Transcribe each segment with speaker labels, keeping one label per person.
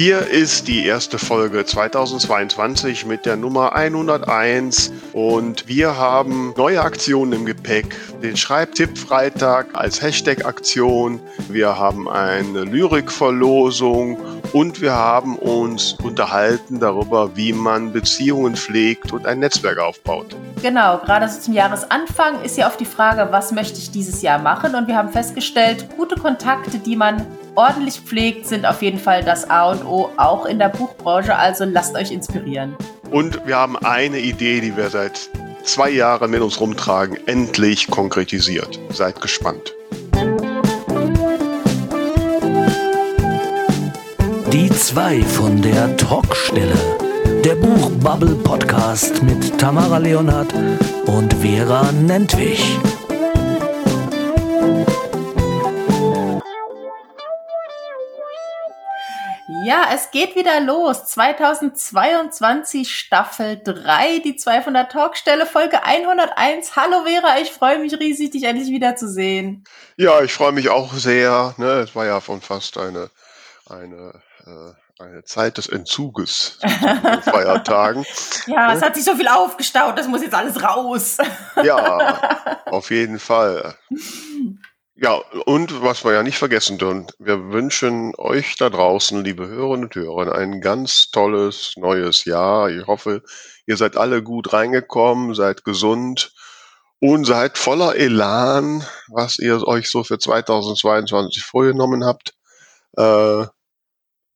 Speaker 1: Hier ist die erste Folge 2022 mit der Nummer 101 und wir haben neue Aktionen im Gepäck. Den Schreibtipp-Freitag als Hashtag-Aktion. Wir haben eine Lyrikverlosung und wir haben uns unterhalten darüber, wie man Beziehungen pflegt und ein Netzwerk aufbaut.
Speaker 2: Genau, gerade so zum Jahresanfang ist ja oft die Frage, was möchte ich dieses Jahr machen? Und wir haben festgestellt, gute Kontakte, die man ordentlich pflegt, sind auf jeden Fall das A und O, auch in der Buchbranche. Also lasst euch inspirieren.
Speaker 1: Und wir haben eine Idee, die wir seit zwei Jahren mit uns rumtragen, endlich konkretisiert. Seid gespannt.
Speaker 3: Die zwei von der Talkstelle. Der Buchbubble Podcast mit Tamara Leonhardt und Vera Nentwich.
Speaker 2: Ja, es geht wieder los. 2022 Staffel 3, die 200 Talkstelle, Folge 101. Hallo Vera, ich freue mich riesig, dich endlich wiederzusehen.
Speaker 1: Ja, ich freue mich auch sehr. Ne? Es war ja von fast eine, eine, äh, eine Zeit des Entzuges Feiertagen.
Speaker 2: ja, es hat sich so viel aufgestaut, das muss jetzt alles raus.
Speaker 1: ja, auf jeden Fall. Ja, und was wir ja nicht vergessen dürfen, wir wünschen euch da draußen, liebe Hörerinnen und Hörer, ein ganz tolles neues Jahr. Ich hoffe, ihr seid alle gut reingekommen, seid gesund und seid voller Elan, was ihr euch so für 2022 vorgenommen habt. Äh,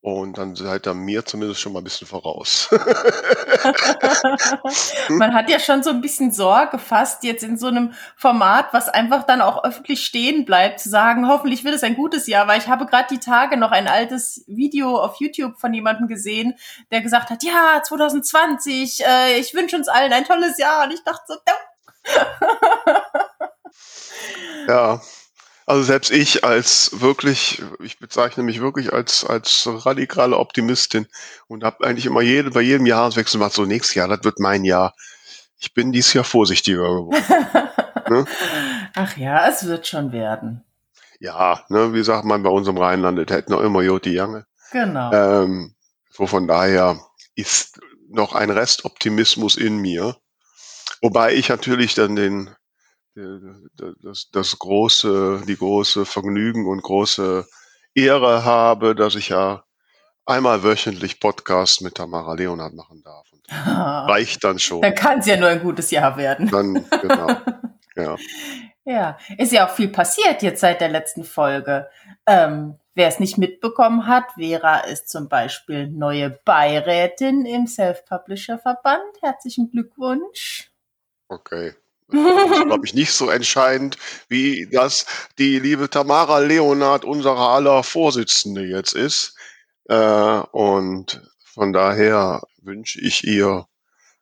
Speaker 1: und dann seid ihr mir zumindest schon mal ein bisschen voraus.
Speaker 2: Man hat ja schon so ein bisschen Sorge fast jetzt in so einem Format, was einfach dann auch öffentlich stehen bleibt, zu sagen, hoffentlich wird es ein gutes Jahr, weil ich habe gerade die Tage noch ein altes Video auf YouTube von jemandem gesehen, der gesagt hat, ja, 2020, äh, ich wünsche uns allen ein tolles Jahr. Und ich dachte so,
Speaker 1: ja. Also selbst ich als wirklich, ich bezeichne mich wirklich als, als radikale Optimistin und habe eigentlich immer jede, bei jedem Jahreswechsel gemacht, so nächstes Jahr, das wird mein Jahr. Ich bin dieses Jahr vorsichtiger geworden.
Speaker 2: ne? Ach ja, es wird schon werden.
Speaker 1: Ja, ne, wie sagt man bei uns im Rheinland, es hätte noch immer Joti Jange.
Speaker 2: Genau.
Speaker 1: Ähm, so von daher ist noch ein Restoptimismus in mir. Wobei ich natürlich dann den das, das große, die große Vergnügen und große Ehre habe, dass ich ja einmal wöchentlich Podcast mit Tamara Leonard machen darf. Und reicht dann schon.
Speaker 2: Dann kann es ja nur ein gutes Jahr werden.
Speaker 1: Dann, genau. Ja.
Speaker 2: ja, ist ja auch viel passiert jetzt seit der letzten Folge. Ähm, Wer es nicht mitbekommen hat, Vera ist zum Beispiel neue Beirätin im Self-Publisher-Verband. Herzlichen Glückwunsch.
Speaker 1: Okay. Das ist, glaube ich, nicht so entscheidend, wie das die liebe Tamara Leonard, unsere aller Vorsitzende jetzt ist. Äh, und von daher wünsche ich ihr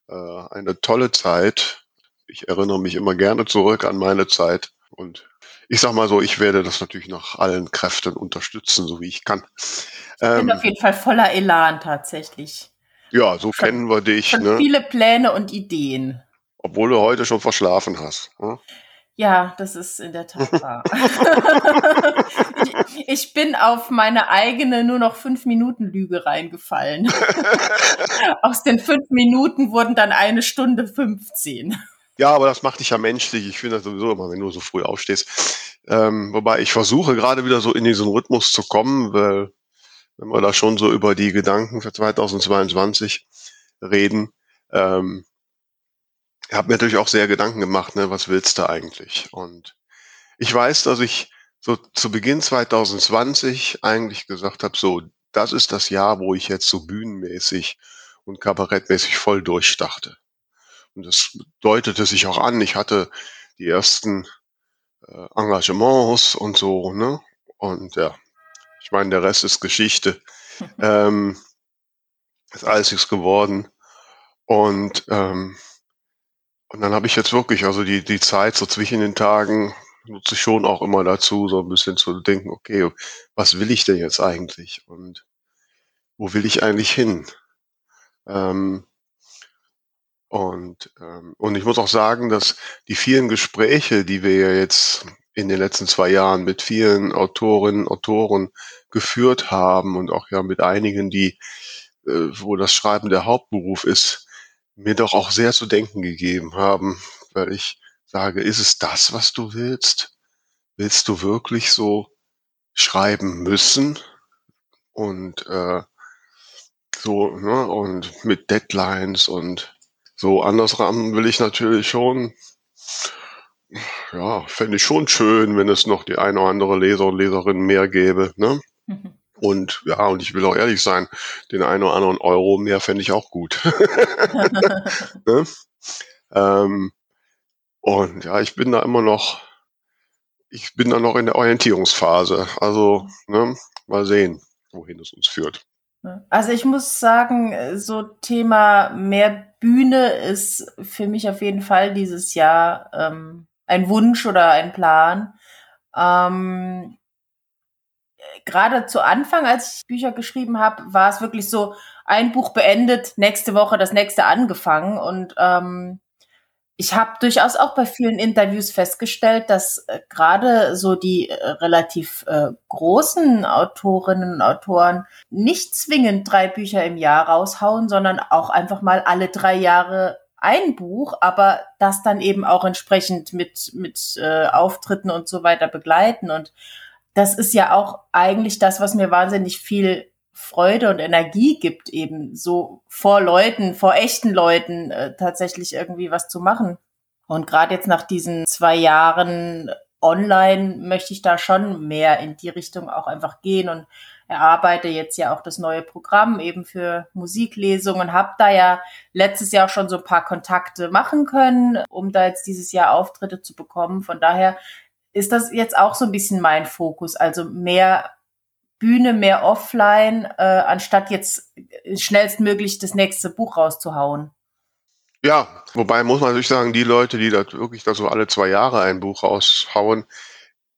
Speaker 1: äh, eine tolle Zeit. Ich erinnere mich immer gerne zurück an meine Zeit und ich sag mal so, ich werde das natürlich nach allen Kräften unterstützen, so wie ich kann.
Speaker 2: Ich bin ähm, auf jeden Fall voller Elan tatsächlich.
Speaker 1: Ja, so schon, kennen wir dich.
Speaker 2: Ne? Viele Pläne und Ideen.
Speaker 1: Obwohl du heute schon verschlafen hast.
Speaker 2: Hm? Ja, das ist in der Tat wahr. ich, ich, bin auf meine eigene nur noch fünf Minuten Lüge reingefallen. Aus den fünf Minuten wurden dann eine Stunde 15.
Speaker 1: Ja, aber das macht dich ja menschlich. Ich finde das sowieso immer, wenn du so früh aufstehst. Ähm, wobei ich versuche gerade wieder so in diesen Rhythmus zu kommen, weil wenn wir da schon so über die Gedanken für 2022 reden, ähm, ich habe mir natürlich auch sehr Gedanken gemacht, ne, was willst du eigentlich? Und ich weiß, dass ich so zu Beginn 2020 eigentlich gesagt habe, so, das ist das Jahr, wo ich jetzt so bühnenmäßig und kabarettmäßig voll durchdachte. Und das deutete sich auch an. Ich hatte die ersten äh, Engagements und so, ne? Und ja, ich meine, der Rest ist Geschichte. ähm, ist alles nichts geworden. Und ähm, und dann habe ich jetzt wirklich, also die, die Zeit so zwischen den Tagen nutze ich schon auch immer dazu, so ein bisschen zu denken, okay, was will ich denn jetzt eigentlich? Und wo will ich eigentlich hin? Ähm, und, ähm, und ich muss auch sagen, dass die vielen Gespräche, die wir ja jetzt in den letzten zwei Jahren mit vielen Autorinnen, Autoren geführt haben und auch ja mit einigen, die, äh, wo das Schreiben der Hauptberuf ist, mir doch auch sehr zu denken gegeben haben, weil ich sage, ist es das, was du willst? Willst du wirklich so schreiben müssen? Und äh, so, ne, und mit Deadlines und so andersrum will ich natürlich schon, ja, fände ich schon schön, wenn es noch die eine oder andere Leser und Leserin mehr gäbe, ne? Mhm. Und ja, und ich will auch ehrlich sein, den einen oder anderen Euro mehr fände ich auch gut. ne? ähm, und ja, ich bin da immer noch, ich bin da noch in der Orientierungsphase. Also, ne, mal sehen, wohin es uns führt.
Speaker 2: Also ich muss sagen, so Thema mehr Bühne ist für mich auf jeden Fall dieses Jahr ähm, ein Wunsch oder ein Plan. Ähm, Gerade zu Anfang, als ich Bücher geschrieben habe, war es wirklich so, ein Buch beendet, nächste Woche das nächste angefangen und ähm, ich habe durchaus auch bei vielen Interviews festgestellt, dass äh, gerade so die äh, relativ äh, großen Autorinnen und Autoren nicht zwingend drei Bücher im Jahr raushauen, sondern auch einfach mal alle drei Jahre ein Buch, aber das dann eben auch entsprechend mit, mit äh, Auftritten und so weiter begleiten. Und das ist ja auch eigentlich das, was mir wahnsinnig viel Freude und Energie gibt, eben so vor Leuten, vor echten Leuten äh, tatsächlich irgendwie was zu machen. Und gerade jetzt nach diesen zwei Jahren online möchte ich da schon mehr in die Richtung auch einfach gehen und erarbeite jetzt ja auch das neue Programm eben für Musiklesungen, habe da ja letztes Jahr schon so ein paar Kontakte machen können, um da jetzt dieses Jahr Auftritte zu bekommen. Von daher ist das jetzt auch so ein bisschen mein Fokus, also mehr Bühne, mehr offline, äh, anstatt jetzt schnellstmöglich das nächste Buch rauszuhauen.
Speaker 1: Ja, wobei muss man natürlich sagen, die Leute, die da wirklich da so alle zwei Jahre ein Buch raushauen,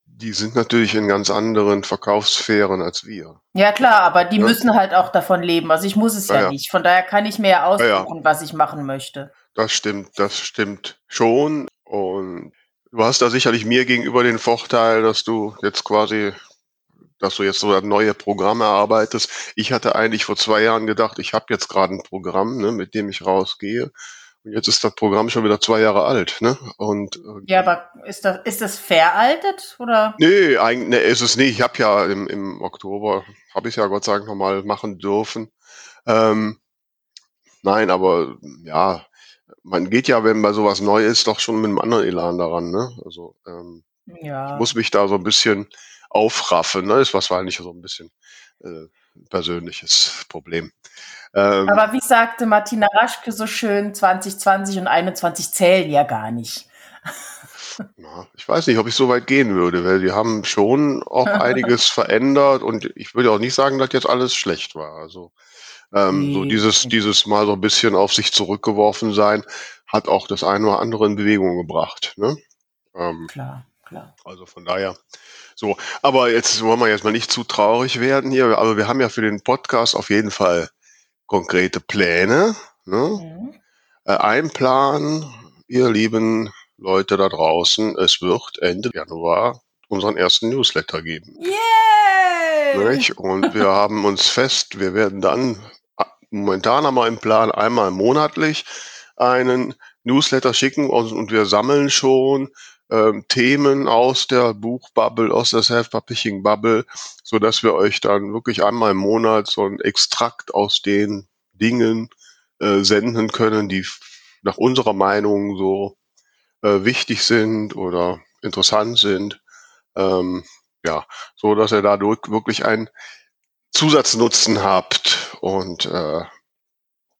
Speaker 1: die sind natürlich in ganz anderen Verkaufssphären als wir.
Speaker 2: Ja klar, aber die ja. müssen halt auch davon leben. Also ich muss es ja, ja, nicht. Von daher kann ich mir ja aussuchen, ja, was ich machen möchte.
Speaker 1: Das stimmt, das stimmt schon. Und du hast da sicherlich mir gegenüber den Vorteil, dass du jetzt quasi dass du jetzt so neue Programme erarbeitest. Ich hatte eigentlich vor zwei Jahren gedacht, ich habe jetzt gerade ein Programm, ne, mit dem ich rausgehe. Und jetzt ist das Programm schon wieder zwei Jahre alt, ne? Und
Speaker 2: äh, ja, aber ist das ist das veraltet oder?
Speaker 1: Nee, eigentlich nee, ist es nicht. Ich habe ja im, im Oktober habe ich ja Gott sei Dank noch mal machen dürfen. Ähm, nein, aber ja, man geht ja, wenn bei sowas neu ist, doch schon mit einem anderen Elan daran, ne? Also ähm, ja. ich muss mich da so ein bisschen aufraffen, ne? Ist wahrscheinlich so ein bisschen äh, persönliches Problem.
Speaker 2: Ähm, Aber wie sagte Martina Raschke so schön, 2020 und 21 zählen ja gar nicht.
Speaker 1: Na, ich weiß nicht, ob ich so weit gehen würde, weil die haben schon auch einiges verändert und ich würde auch nicht sagen, dass jetzt alles schlecht war. Also ähm, so dieses, dieses Mal so ein bisschen auf sich zurückgeworfen sein, hat auch das eine oder andere in Bewegung gebracht. Ne? Ähm, klar, klar. Also von daher, so. Aber jetzt wollen wir jetzt mal nicht zu traurig werden hier, aber wir haben ja für den Podcast auf jeden Fall konkrete Pläne. Ne? Mhm. Äh, ein Plan, ihr lieben Leute da draußen, es wird Ende Januar unseren ersten Newsletter geben. Yay! Und wir haben uns fest, wir werden dann, momentan haben wir im Plan einmal monatlich einen Newsletter schicken und, wir sammeln schon ähm, Themen aus der Buchbubble, aus der Self-Publishing-Bubble, so dass wir euch dann wirklich einmal im Monat so ein Extrakt aus den Dingen äh, senden können, die nach unserer Meinung so äh, wichtig sind oder interessant sind. Ähm, ja, so dass ihr dadurch wirklich einen Zusatznutzen habt und äh,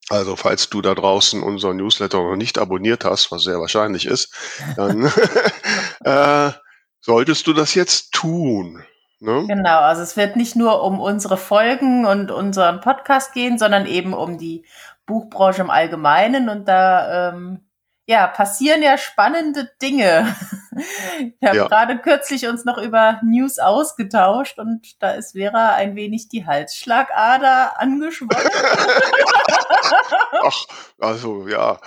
Speaker 1: also falls du da draußen unseren Newsletter noch nicht abonniert hast, was sehr wahrscheinlich ist, dann äh, solltest du das jetzt tun.
Speaker 2: Ne? Genau, also es wird nicht nur um unsere Folgen und unseren Podcast gehen, sondern eben um die Buchbranche im Allgemeinen. Und da ähm, ja, passieren ja spannende Dinge. Wir haben ja. gerade kürzlich uns noch über News ausgetauscht und da ist Vera ein wenig die Halsschlagader angeschwollen.
Speaker 1: Ach, also ja.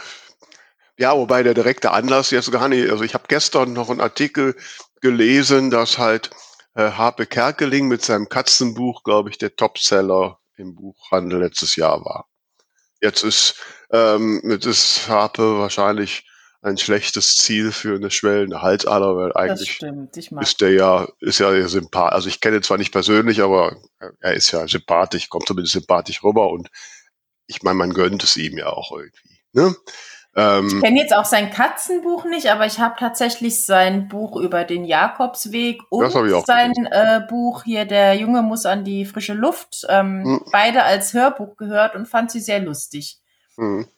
Speaker 1: Ja, wobei der direkte Anlass jetzt gar nicht, also ich habe gestern noch einen Artikel gelesen, dass halt äh, Harpe Kerkeling mit seinem Katzenbuch, glaube ich, der Topseller im Buchhandel letztes Jahr war. Jetzt ist, ähm, jetzt ist Harpe wahrscheinlich ein schlechtes Ziel für eine schwellende Halsader, weil eigentlich ist der ja, ist ja sympathisch. Also ich kenne ihn zwar nicht persönlich, aber er ist ja sympathisch, kommt zumindest sympathisch rüber und ich meine, man gönnt es ihm ja auch irgendwie. Ne?
Speaker 2: Ähm, ich kenne jetzt auch sein Katzenbuch nicht, aber ich habe tatsächlich sein Buch über den Jakobsweg und sein äh, Buch hier, Der Junge muss an die frische Luft, ähm, hm. beide als Hörbuch gehört und fand sie sehr lustig. Hm.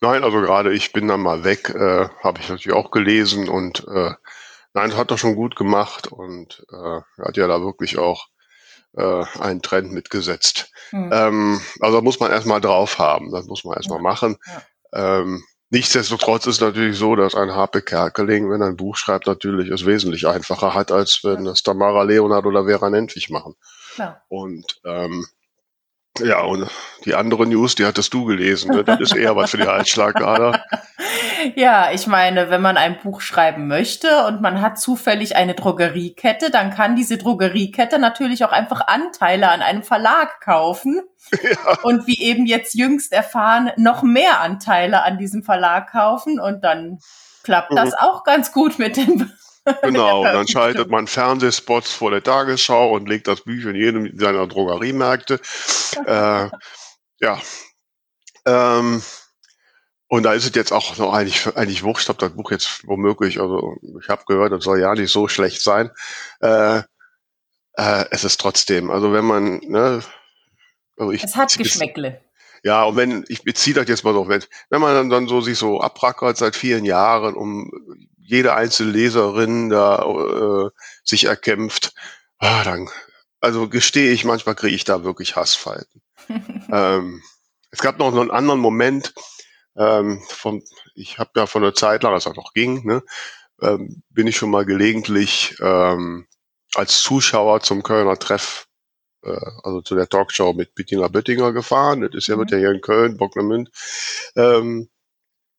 Speaker 1: Nein, also gerade ich bin dann mal weg, äh, habe ich natürlich auch gelesen und äh, nein, das hat er schon gut gemacht und äh, hat ja da wirklich auch äh, einen Trend mitgesetzt. Mhm. Ähm, also muss man erstmal drauf haben, das muss man erstmal ja. machen. Ja. Ähm, nichtsdestotrotz ist natürlich so, dass ein Harpe Kerkeling, wenn er ein Buch schreibt, natürlich es wesentlich einfacher hat, als wenn das Tamara Leonard oder Vera Nentwich machen. Ja. Und ähm, ja, und die andere News, die hattest du gelesen. Ne? Das ist eher was für die Halsschlagader.
Speaker 2: Ja, ich meine, wenn man ein Buch schreiben möchte und man hat zufällig eine Drogeriekette, dann kann diese Drogeriekette natürlich auch einfach Anteile an einem Verlag kaufen. Ja. Und wie eben jetzt jüngst erfahren, noch mehr Anteile an diesem Verlag kaufen und dann klappt das mhm. auch ganz gut mit dem
Speaker 1: Genau, dann schaltet man Fernsehspots vor der Tagesschau und legt das Bücher in jedem seiner Drogeriemärkte. äh, ja. Ähm, und da ist es jetzt auch noch eigentlich, eigentlich wurscht, ob das Buch jetzt womöglich, also ich habe gehört, das soll ja nicht so schlecht sein. Äh, äh, es ist trotzdem, also wenn man, ne,
Speaker 2: also ich, es hat Geschmäckle.
Speaker 1: Ja, und wenn, ich beziehe das jetzt mal so, wenn, wenn man dann, dann so sich so abrackert seit vielen Jahren, um jede einzelne Leserin da äh, sich erkämpft, ah, dann, also gestehe ich, manchmal kriege ich da wirklich Hassfalten. ähm, es gab noch einen anderen Moment, ähm, von, ich habe ja von der Zeit lang, als das noch ging, ne, ähm, bin ich schon mal gelegentlich ähm, als Zuschauer zum Kölner Treff, äh, also zu der Talkshow mit Bettina Böttinger gefahren. Das ist ja, mhm. wird ja hier in Köln, Bocklemünd, ähm,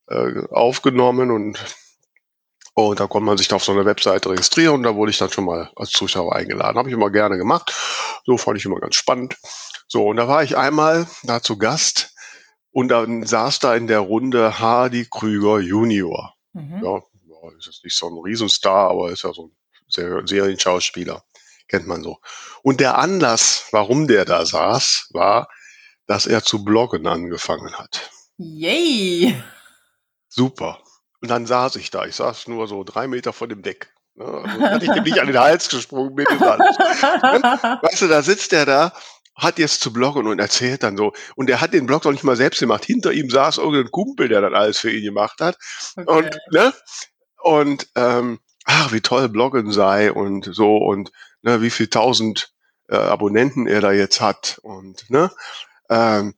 Speaker 1: äh, aufgenommen und und da konnte man sich da auf so einer Webseite registrieren und da wurde ich dann schon mal als Zuschauer eingeladen. Habe ich immer gerne gemacht. So fand ich immer ganz spannend. So, und da war ich einmal da zu Gast und dann saß da in der Runde Hardy Krüger Junior. Mhm. Ja, ist jetzt nicht so ein Riesenstar, aber ist ja so ein Serienschauspieler. Kennt man so. Und der Anlass, warum der da saß, war, dass er zu bloggen angefangen hat.
Speaker 2: Yay!
Speaker 1: Super. Und dann saß ich da. Ich saß nur so drei Meter vor dem Deck. Ne? Also hatte ich dem nicht an den Hals gesprungen, mir ist alles. Weißt du, da sitzt er da, hat jetzt zu bloggen und erzählt dann so. Und er hat den Blog doch nicht mal selbst gemacht. Hinter ihm saß irgendein Kumpel, der dann alles für ihn gemacht hat. Okay. Und, ne? Und, ähm, ach, wie toll Bloggen sei und so und ne, wie viel tausend äh, Abonnenten er da jetzt hat und ne, ähm,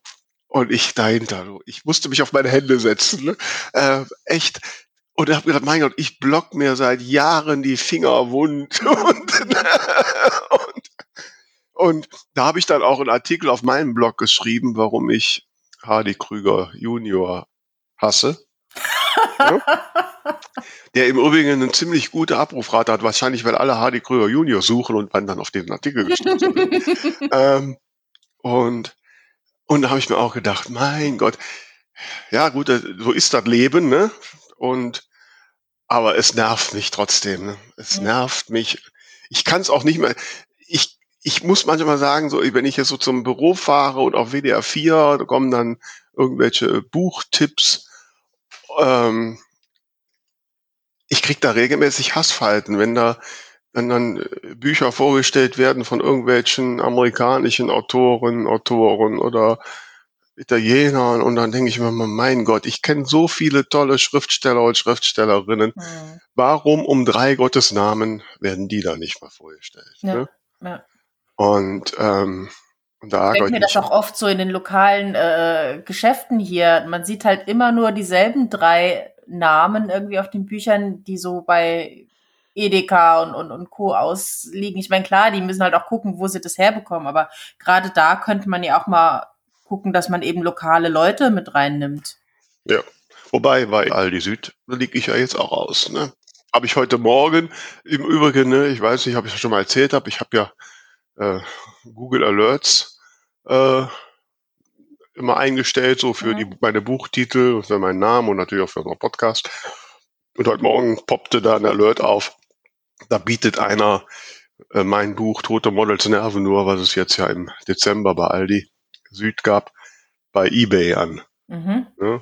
Speaker 1: und ich dahinter. Ich musste mich auf meine Hände setzen. Ne? Äh, echt. Und habe gedacht, mein Gott, ich block mir seit Jahren die Finger wund. Und, und, und da habe ich dann auch einen Artikel auf meinem Blog geschrieben, warum ich Hardy Krüger Junior hasse. ja? Der im Übrigen eine ziemlich gute Abrufrate hat, wahrscheinlich, weil alle Hardy Krüger Junior suchen und man dann auf den Artikel gestoßen ähm, und und da habe ich mir auch gedacht, mein Gott, ja gut, äh, so ist das Leben, ne? Und aber es nervt mich trotzdem. Ne? Es nervt mich. Ich kann es auch nicht mehr. Ich ich muss manchmal sagen, so wenn ich jetzt so zum Büro fahre und auf WDR 4, da kommen dann irgendwelche Buchtipps. Ähm, ich krieg da regelmäßig Hassfalten, wenn da wenn dann äh, Bücher vorgestellt werden von irgendwelchen amerikanischen Autoren, Autoren oder Italienern und dann denke ich mir, mein Gott, ich kenne so viele tolle Schriftsteller und Schriftstellerinnen. Mhm. Warum um drei Gottesnamen werden die da nicht mal vorgestellt? Ja, ne? ja. Und ähm,
Speaker 2: und da ich mir das auch oft so in den lokalen äh, Geschäften hier. Man sieht halt immer nur dieselben drei Namen irgendwie auf den Büchern, die so bei Edeka und, und, und Co. ausliegen. Ich meine, klar, die müssen halt auch gucken, wo sie das herbekommen, aber gerade da könnte man ja auch mal gucken, dass man eben lokale Leute mit reinnimmt.
Speaker 1: Ja, wobei bei Aldi Süd liege ich ja jetzt auch aus, ne? habe ich heute Morgen im Übrigen, ne, ich weiß nicht, ob ich das schon mal erzählt habe, ich habe ja äh, Google Alerts äh, immer eingestellt, so für mhm. die, meine Buchtitel für meinen Namen und natürlich auch für unseren Podcast. Und heute Morgen poppte da ein Alert auf. Da bietet einer äh, mein Buch Tote Models Nerven nur, was es jetzt ja im Dezember bei Aldi Süd gab, bei eBay an. Mhm. Ja?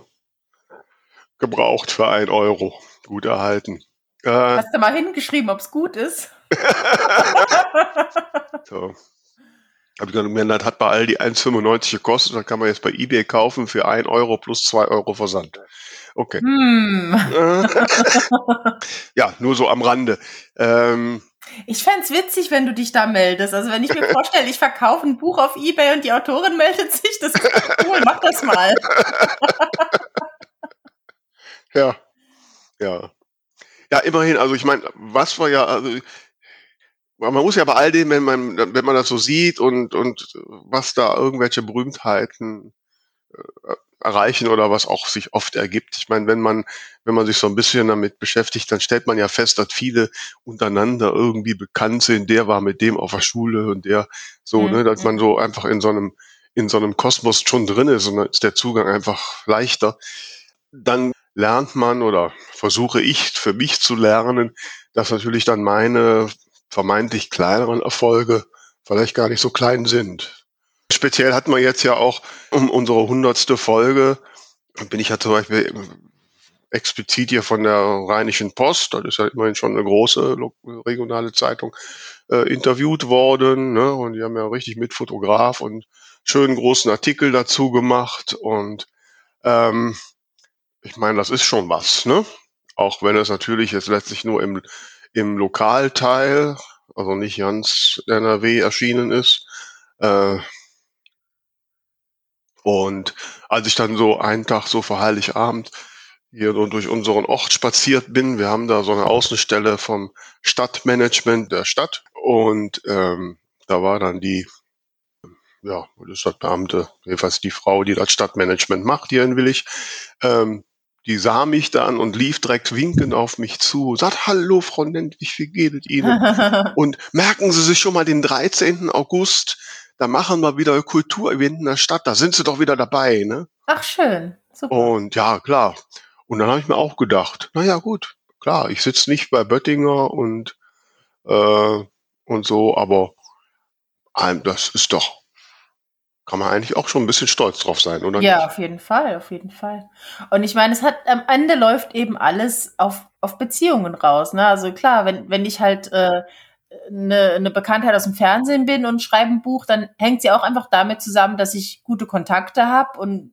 Speaker 1: Gebraucht für ein Euro. Gut erhalten.
Speaker 2: Äh, Hast du mal hingeschrieben, ob es gut ist?
Speaker 1: so. Hab ich gesagt, hat bei Aldi 1,95 gekostet, dann kann man jetzt bei eBay kaufen für 1 Euro plus 2 Euro Versand. Okay. Hm. ja, nur so am Rande. Ähm,
Speaker 2: ich fände witzig, wenn du dich da meldest. Also wenn ich mir vorstelle, ich verkaufe ein Buch auf Ebay und die Autorin meldet sich, das ist cool, mach das mal.
Speaker 1: ja, ja. Ja, immerhin, also ich meine, was war ja, also man muss ja bei all dem, wenn man, wenn man das so sieht und, und was da irgendwelche Berühmtheiten äh, erreichen oder was auch sich oft ergibt. Ich meine, wenn man, wenn man sich so ein bisschen damit beschäftigt, dann stellt man ja fest, dass viele untereinander irgendwie bekannt sind. Der war mit dem auf der Schule und der so, mhm. ne, dass man so einfach in so einem, in so einem Kosmos schon drin ist und dann ist der Zugang einfach leichter. Dann lernt man oder versuche ich für mich zu lernen, dass natürlich dann meine vermeintlich kleineren Erfolge vielleicht gar nicht so klein sind. Speziell hatten wir jetzt ja auch um unsere hundertste Folge, bin ich ja zum Beispiel explizit hier von der Rheinischen Post, das ist ja immerhin schon eine große regionale Zeitung, äh, interviewt worden. Ne? Und die haben ja richtig mit Fotograf und schönen großen Artikel dazu gemacht. Und ähm, ich meine, das ist schon was, ne? Auch wenn es natürlich jetzt letztlich nur im, im Lokalteil, also nicht ganz NRW erschienen ist. Äh, und als ich dann so einen Tag so vor Heiligabend hier so durch unseren Ort spaziert bin, wir haben da so eine Außenstelle vom Stadtmanagement der Stadt und ähm, da war dann die ja, die Stadtbeamte, jedenfalls die Frau, die das Stadtmanagement macht hier in Willig, ähm, die sah mich dann und lief direkt winkend auf mich zu, sagt, hallo Frau Nentwich, wie geht es Ihnen? und merken Sie sich schon mal den 13. August, da machen wir wieder Kulturevent in der Stadt, da sind Sie doch wieder dabei, ne?
Speaker 2: Ach, schön.
Speaker 1: Super. Und ja, klar. Und dann habe ich mir auch gedacht, naja gut, klar, ich sitze nicht bei Böttinger und, äh, und so, aber das ist doch kann man eigentlich auch schon ein bisschen stolz drauf sein, oder?
Speaker 2: Ja, nicht? auf jeden Fall, auf jeden Fall. Und ich meine, es hat am Ende läuft eben alles auf, auf Beziehungen raus. Ne? Also klar, wenn, wenn ich halt äh, eine, eine Bekanntheit aus dem Fernsehen bin und schreibe ein Buch, dann hängt sie auch einfach damit zusammen, dass ich gute Kontakte habe und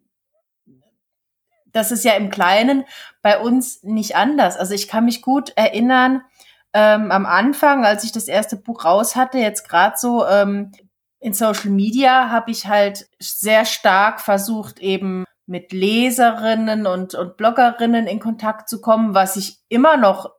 Speaker 2: das ist ja im Kleinen bei uns nicht anders. Also ich kann mich gut erinnern, ähm, am Anfang, als ich das erste Buch raus hatte, jetzt gerade so, ähm, in Social Media habe ich halt sehr stark versucht, eben mit Leserinnen und, und Bloggerinnen in Kontakt zu kommen, was ich immer noch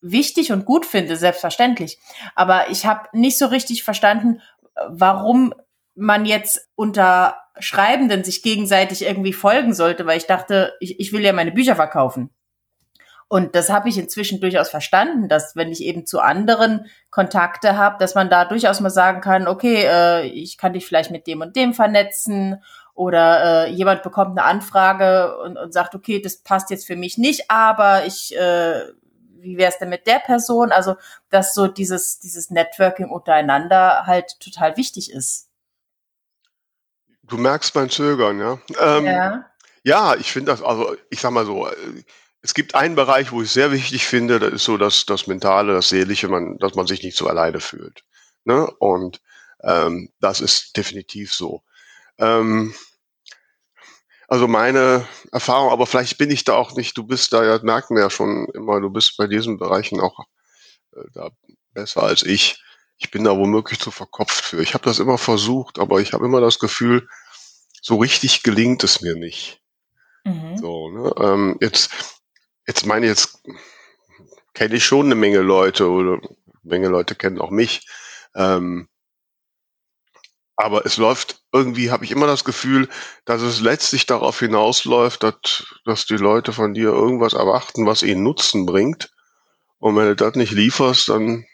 Speaker 2: wichtig und gut finde, selbstverständlich. Aber ich habe nicht so richtig verstanden, warum man jetzt unter Schreibenden sich gegenseitig irgendwie folgen sollte, weil ich dachte, ich, ich will ja meine Bücher verkaufen. Und das habe ich inzwischen durchaus verstanden, dass wenn ich eben zu anderen Kontakte habe, dass man da durchaus mal sagen kann, okay, äh, ich kann dich vielleicht mit dem und dem vernetzen oder äh, jemand bekommt eine Anfrage und, und sagt, okay, das passt jetzt für mich nicht, aber ich, äh, wie wäre es denn mit der Person? Also, dass so dieses, dieses Networking untereinander halt total wichtig ist.
Speaker 1: Du merkst mein Zögern, ja. Ähm, ja. Ja, ich finde das, also ich sag mal so, äh, es gibt einen Bereich, wo ich sehr wichtig finde, das ist so das, das Mentale, das Seelische, man, dass man sich nicht so alleine fühlt. Ne? Und ähm, das ist definitiv so. Ähm, also meine Erfahrung, aber vielleicht bin ich da auch nicht, du bist da, ja, merken wir ja schon immer, du bist bei diesen Bereichen auch äh, da besser als ich. Ich bin da womöglich zu verkopft für. Ich habe das immer versucht, aber ich habe immer das Gefühl, so richtig gelingt es mir nicht. Mhm. So, ne? ähm, jetzt Jetzt meine jetzt kenne ich schon eine Menge Leute oder eine Menge Leute kennen auch mich. Ähm, aber es läuft irgendwie, habe ich immer das Gefühl, dass es letztlich darauf hinausläuft, dass, dass die Leute von dir irgendwas erwarten, was ihnen Nutzen bringt. Und wenn du das nicht lieferst, dann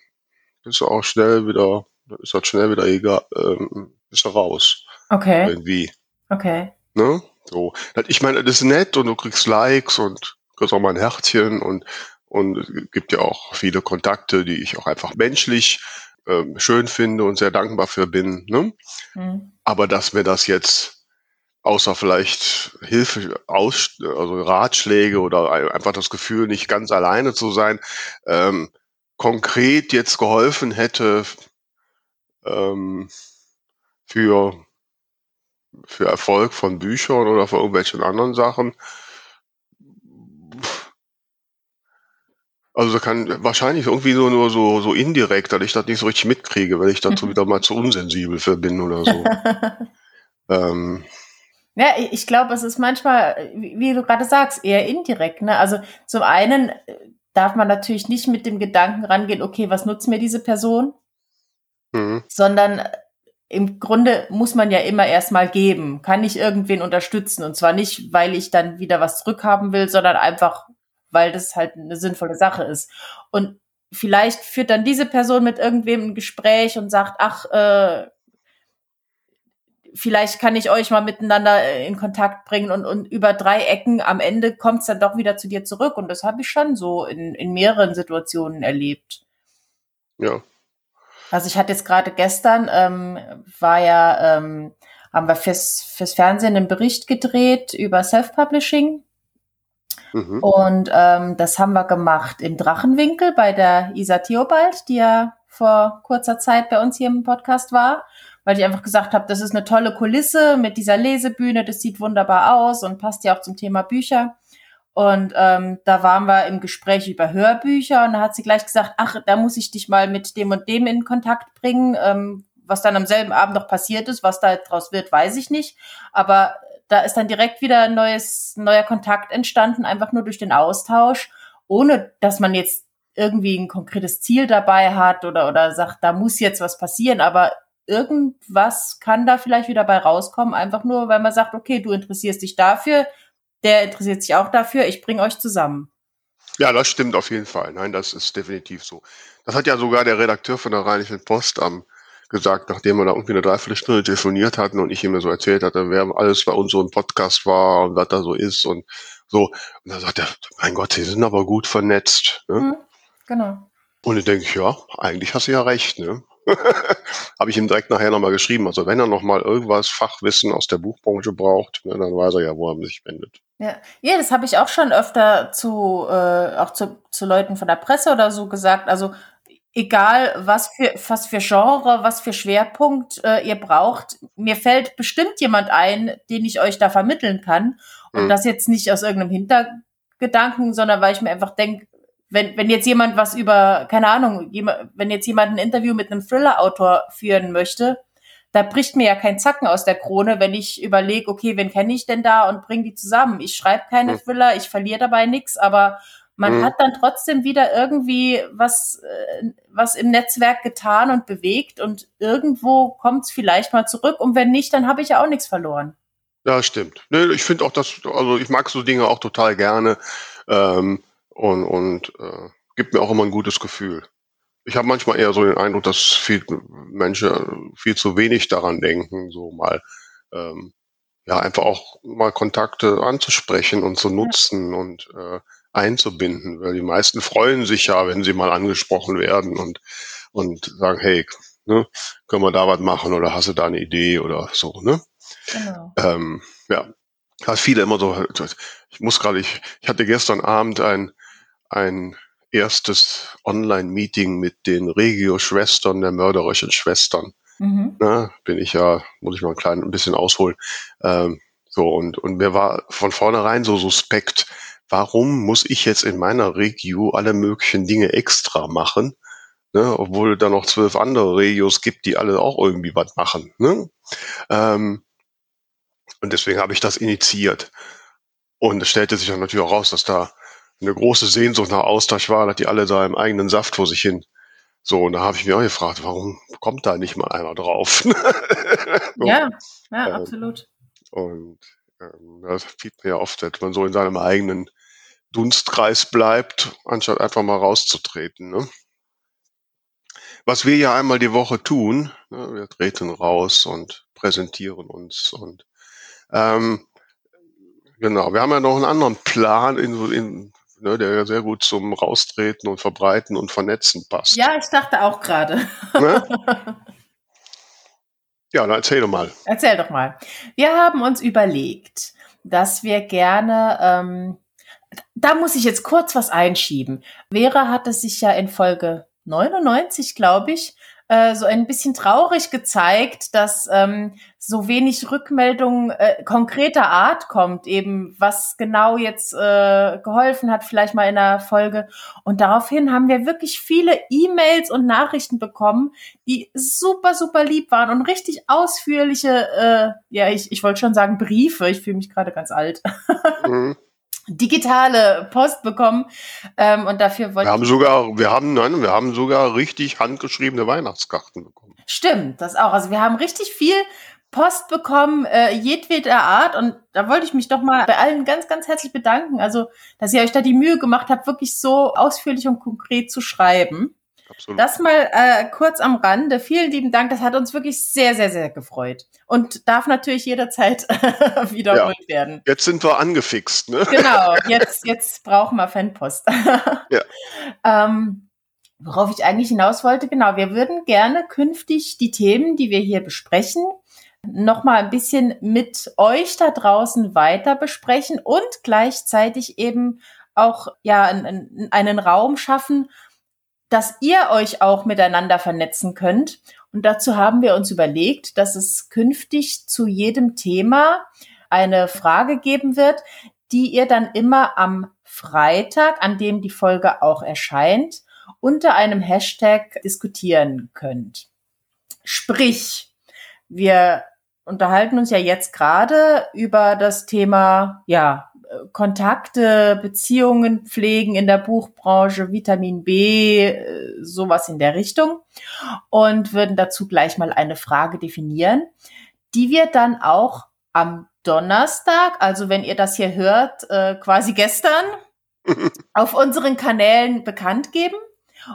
Speaker 1: bist du auch schnell wieder, ist das schnell wieder egal, ähm, bist du raus.
Speaker 2: Okay.
Speaker 1: Irgendwie.
Speaker 2: Okay.
Speaker 1: Ne? So. Ich meine, das ist nett und du kriegst Likes und kriegst auch mal ein Herzchen und, und es gibt ja auch viele Kontakte, die ich auch einfach menschlich ähm, schön finde und sehr dankbar für bin. Ne? Mhm. Aber dass mir das jetzt außer vielleicht Hilfe, aus, also Ratschläge oder einfach das Gefühl, nicht ganz alleine zu sein, ähm, konkret jetzt geholfen hätte ähm, für, für Erfolg von Büchern oder für irgendwelchen anderen Sachen. Also da kann wahrscheinlich irgendwie nur, nur so, so indirekt, dass ich das nicht so richtig mitkriege, wenn ich dazu mhm. wieder mal zu unsensibel für bin oder so.
Speaker 2: ähm, ja, ich glaube, es ist manchmal, wie du gerade sagst, eher indirekt. Ne? Also zum einen äh, darf man natürlich nicht mit dem Gedanken rangehen, okay, was nutzt mir diese Person? Mhm. Sondern äh, im Grunde muss man ja immer erstmal geben. Kann ich irgendwen unterstützen? Und zwar nicht, weil ich dann wieder was zurückhaben will, sondern einfach, weil das halt eine sinnvolle Sache ist. Und vielleicht führt dann diese Person mit irgendwem ein Gespräch und sagt, ach, äh, vielleicht kann ich euch mal miteinander äh, in Kontakt bringen und, und über drei Ecken am Ende kommt es dann doch wieder zu dir zurück. Und das habe ich schon so in, in mehreren Situationen erlebt.
Speaker 1: Ja.
Speaker 2: Also ich hatte jetzt gerade gestern, ähm, war ja, ähm, haben wir fürs, fürs Fernsehen einen Bericht gedreht über Self-Publishing. Mhm. Und ähm, das haben wir gemacht im Drachenwinkel bei der Isa Theobald, die ja vor kurzer Zeit bei uns hier im Podcast war weil ich einfach gesagt habe, das ist eine tolle Kulisse mit dieser Lesebühne, das sieht wunderbar aus und passt ja auch zum Thema Bücher. Und ähm, da waren wir im Gespräch über Hörbücher und da hat sie gleich gesagt, ach, da muss ich dich mal mit dem und dem in Kontakt bringen. Ähm, was dann am selben Abend noch passiert ist, was da draus wird, weiß ich nicht. Aber da ist dann direkt wieder ein neues, neuer Kontakt entstanden, einfach nur durch den Austausch, ohne dass man jetzt irgendwie ein konkretes Ziel dabei hat oder, oder sagt, da muss jetzt was passieren. Aber irgendwas kann da vielleicht wieder bei rauskommen, einfach nur, weil man sagt, okay, du interessierst dich dafür, der interessiert sich auch dafür, ich bringe euch zusammen.
Speaker 1: Ja, das stimmt auf jeden Fall. Nein, das ist definitiv so. Das hat ja sogar der Redakteur von der Rheinischen Post am gesagt, nachdem wir da irgendwie eine Dreiviertelstunde telefoniert hatten und ich ihm so erzählt hatte, wer alles bei uns so ein Podcast war und was da so ist und so. Und dann sagt er, mein Gott, sie sind aber gut vernetzt. Ne? Mhm,
Speaker 2: genau.
Speaker 1: Und ich denke, ja, eigentlich hast du ja recht. Ne? Habe ich ihm direkt nachher nochmal geschrieben. Also wenn er nochmal irgendwas Fachwissen aus der Buchbranche braucht, ne, dann weiß er ja, wo er sich wendet.
Speaker 2: Ja, ja das habe ich auch schon öfter zu, äh, auch zu, zu Leuten von der Presse oder so gesagt. Also egal was für was für Genre, was für Schwerpunkt äh, ihr braucht, mir fällt bestimmt jemand ein, den ich euch da vermitteln kann. Und mhm. das jetzt nicht aus irgendeinem Hintergedanken, sondern weil ich mir einfach denke, wenn, wenn jetzt jemand was über, keine Ahnung, jemand, wenn jetzt jemand ein Interview mit einem Thriller-Autor führen möchte, da bricht mir ja kein Zacken aus der Krone, wenn ich überlege, okay, wen kenne ich denn da und bring die zusammen. Ich schreibe keine mhm. Thriller, ich verliere dabei nichts, aber man mhm. hat dann trotzdem wieder irgendwie was, äh, was im Netzwerk getan und bewegt und irgendwo kommt es vielleicht mal zurück und wenn nicht, dann habe ich ja auch nichts verloren.
Speaker 1: Ja, stimmt. Nee, ich finde auch das, also ich mag so Dinge auch total gerne. Ähm, und, und äh, gibt mir auch immer ein gutes Gefühl. Ich habe manchmal eher so den Eindruck, dass viel Menschen viel zu wenig daran denken, so mal ähm, ja einfach auch mal Kontakte anzusprechen und zu nutzen ja. und äh, einzubinden, weil die meisten freuen sich ja, wenn sie mal angesprochen werden und und sagen, hey, ne, können wir da was machen oder hast du da eine Idee oder so, ne? Genau. Ähm, ja, da viele immer so, ich muss gerade, ich, ich hatte gestern Abend ein ein erstes Online-Meeting mit den Regio-Schwestern der mörderischen Schwestern. Mhm. Na, bin ich ja, muss ich mal ein klein ein bisschen ausholen. Ähm, so, und, und mir war von vornherein so suspekt, warum muss ich jetzt in meiner Regio alle möglichen Dinge extra machen? Ne, obwohl da noch zwölf andere Regios gibt, die alle auch irgendwie was machen. Ne? Ähm, und deswegen habe ich das initiiert. Und es stellte sich dann natürlich auch raus, dass da eine große Sehnsucht nach Austausch war, dass die alle da im eigenen Saft vor sich hin. So, und da habe ich mich auch gefragt, warum kommt da nicht mal einer drauf?
Speaker 2: so. Ja, ja, ähm, absolut.
Speaker 1: Und ähm, das sieht man ja oft, dass man so in seinem eigenen Dunstkreis bleibt, anstatt einfach mal rauszutreten. Ne? Was wir ja einmal die Woche tun, ne, wir treten raus und präsentieren uns und ähm, genau, wir haben ja noch einen anderen Plan, in, in, ne, der ja sehr gut zum Raustreten und Verbreiten und Vernetzen passt.
Speaker 2: Ja, ich dachte auch gerade. Ne?
Speaker 1: Ja, dann erzähl doch mal.
Speaker 2: Erzähl doch mal. Wir haben uns überlegt, dass wir gerne, ähm, da muss ich jetzt kurz was einschieben. Vera hat es sich ja in Folge 99, glaube ich, äh, so ein bisschen traurig gezeigt, dass ähm, so wenig Rückmeldung äh, konkreter Art kommt, eben was genau jetzt äh, geholfen hat, vielleicht mal in der Folge. Und daraufhin haben wir wirklich viele E-Mails und Nachrichten bekommen, die super, super lieb waren und richtig ausführliche, äh, ja, ich, ich wollte schon sagen Briefe, ich fühle mich gerade ganz alt. Mhm digitale Post bekommen. Ähm, und dafür wollte
Speaker 1: wir haben sogar wir haben nein wir haben sogar richtig handgeschriebene Weihnachtskarten bekommen.
Speaker 2: Stimmt das auch. Also wir haben richtig viel Post bekommen äh, jedweder Art. Und da wollte ich mich doch mal bei allen ganz ganz herzlich bedanken. Also dass ihr euch da die Mühe gemacht habt wirklich so ausführlich und konkret zu schreiben Absolut. Das mal äh, kurz am Rande. Vielen lieben Dank. Das hat uns wirklich sehr, sehr, sehr gefreut. Und darf natürlich jederzeit wiederholt ja. werden.
Speaker 1: Jetzt sind wir angefixt, ne?
Speaker 2: Genau, jetzt, jetzt brauchen wir Fanpost. ja. ähm, worauf ich eigentlich hinaus wollte, genau, wir würden gerne künftig die Themen, die wir hier besprechen, noch mal ein bisschen mit euch da draußen weiter besprechen und gleichzeitig eben auch ja einen, einen Raum schaffen, dass ihr euch auch miteinander vernetzen könnt. Und dazu haben wir uns überlegt, dass es künftig zu jedem Thema eine Frage geben wird, die ihr dann immer am Freitag, an dem die Folge auch erscheint, unter einem Hashtag diskutieren könnt. Sprich, wir unterhalten uns ja jetzt gerade über das Thema, ja, Kontakte, Beziehungen pflegen in der Buchbranche, Vitamin B, äh, sowas in der Richtung und würden dazu gleich mal eine Frage definieren, die wir dann auch am Donnerstag, also wenn ihr das hier hört, äh, quasi gestern, auf unseren Kanälen bekannt geben.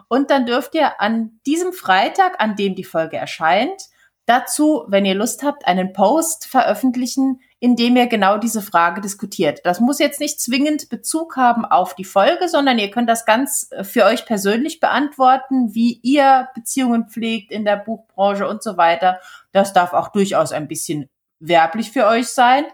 Speaker 2: Und dann dürft ihr an diesem Freitag, an dem die Folge erscheint, dazu, wenn ihr Lust habt, einen Post veröffentlichen, in dem ihr genau diese Frage diskutiert. Das muss jetzt nicht zwingend Bezug haben auf die Folge, sondern ihr könnt das ganz äh, für euch persönlich beantworten, wie ihr Beziehungen pflegt in der Buchbranche und so weiter. Das darf auch durchaus ein bisschen werblich für euch sein.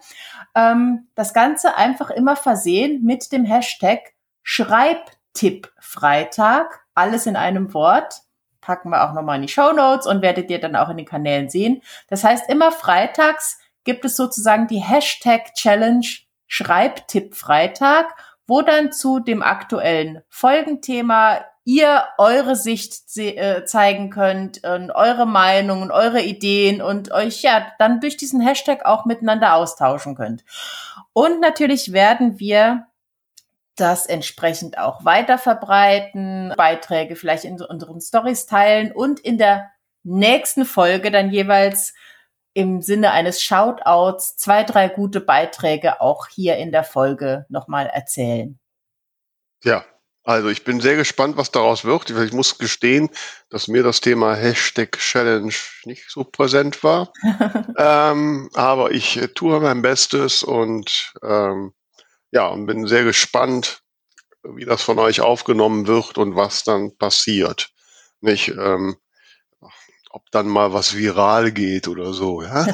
Speaker 2: Ähm, das Ganze einfach immer versehen mit dem Hashtag Schreibtipp-Freitag. Alles in einem Wort packen wir auch nochmal in die Show Notes und werdet ihr dann auch in den Kanälen sehen. Das heißt, immer freitags gibt es sozusagen die Hashtag Challenge Schreibtipp Freitag, wo dann zu dem aktuellen Folgenthema ihr eure Sicht äh, zeigen könnt und eure Meinung und eure Ideen und euch ja dann durch diesen Hashtag auch miteinander austauschen könnt. Und natürlich werden wir das entsprechend auch weiter verbreiten, Beiträge vielleicht in unseren Stories teilen und in der nächsten Folge dann jeweils im Sinne eines Shoutouts zwei, drei gute Beiträge auch hier in der Folge nochmal erzählen.
Speaker 1: Ja, also ich bin sehr gespannt, was daraus wird. Ich muss gestehen, dass mir das Thema Hashtag Challenge nicht so präsent war. ähm, aber ich äh, tue mein Bestes und ähm, ja, und bin sehr gespannt, wie das von euch aufgenommen wird und was dann passiert. Nicht, ähm, ob dann mal was viral geht oder so. Ja,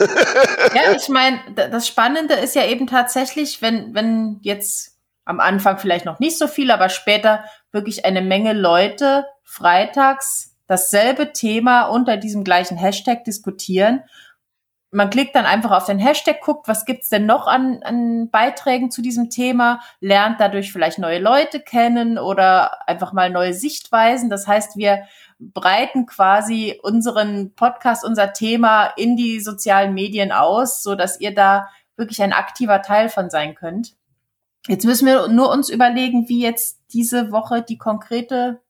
Speaker 2: ja ich meine, das Spannende ist ja eben tatsächlich, wenn, wenn jetzt am Anfang vielleicht noch nicht so viel, aber später wirklich eine Menge Leute freitags dasselbe Thema unter diesem gleichen Hashtag diskutieren. Man klickt dann einfach auf den Hashtag, guckt, was gibt's denn noch an, an Beiträgen zu diesem Thema, lernt dadurch vielleicht neue Leute kennen oder einfach mal neue Sichtweisen. Das heißt, wir breiten quasi unseren Podcast, unser Thema in die sozialen Medien aus, so dass ihr da wirklich ein aktiver Teil von sein könnt. Jetzt müssen wir nur uns überlegen, wie jetzt diese Woche die konkrete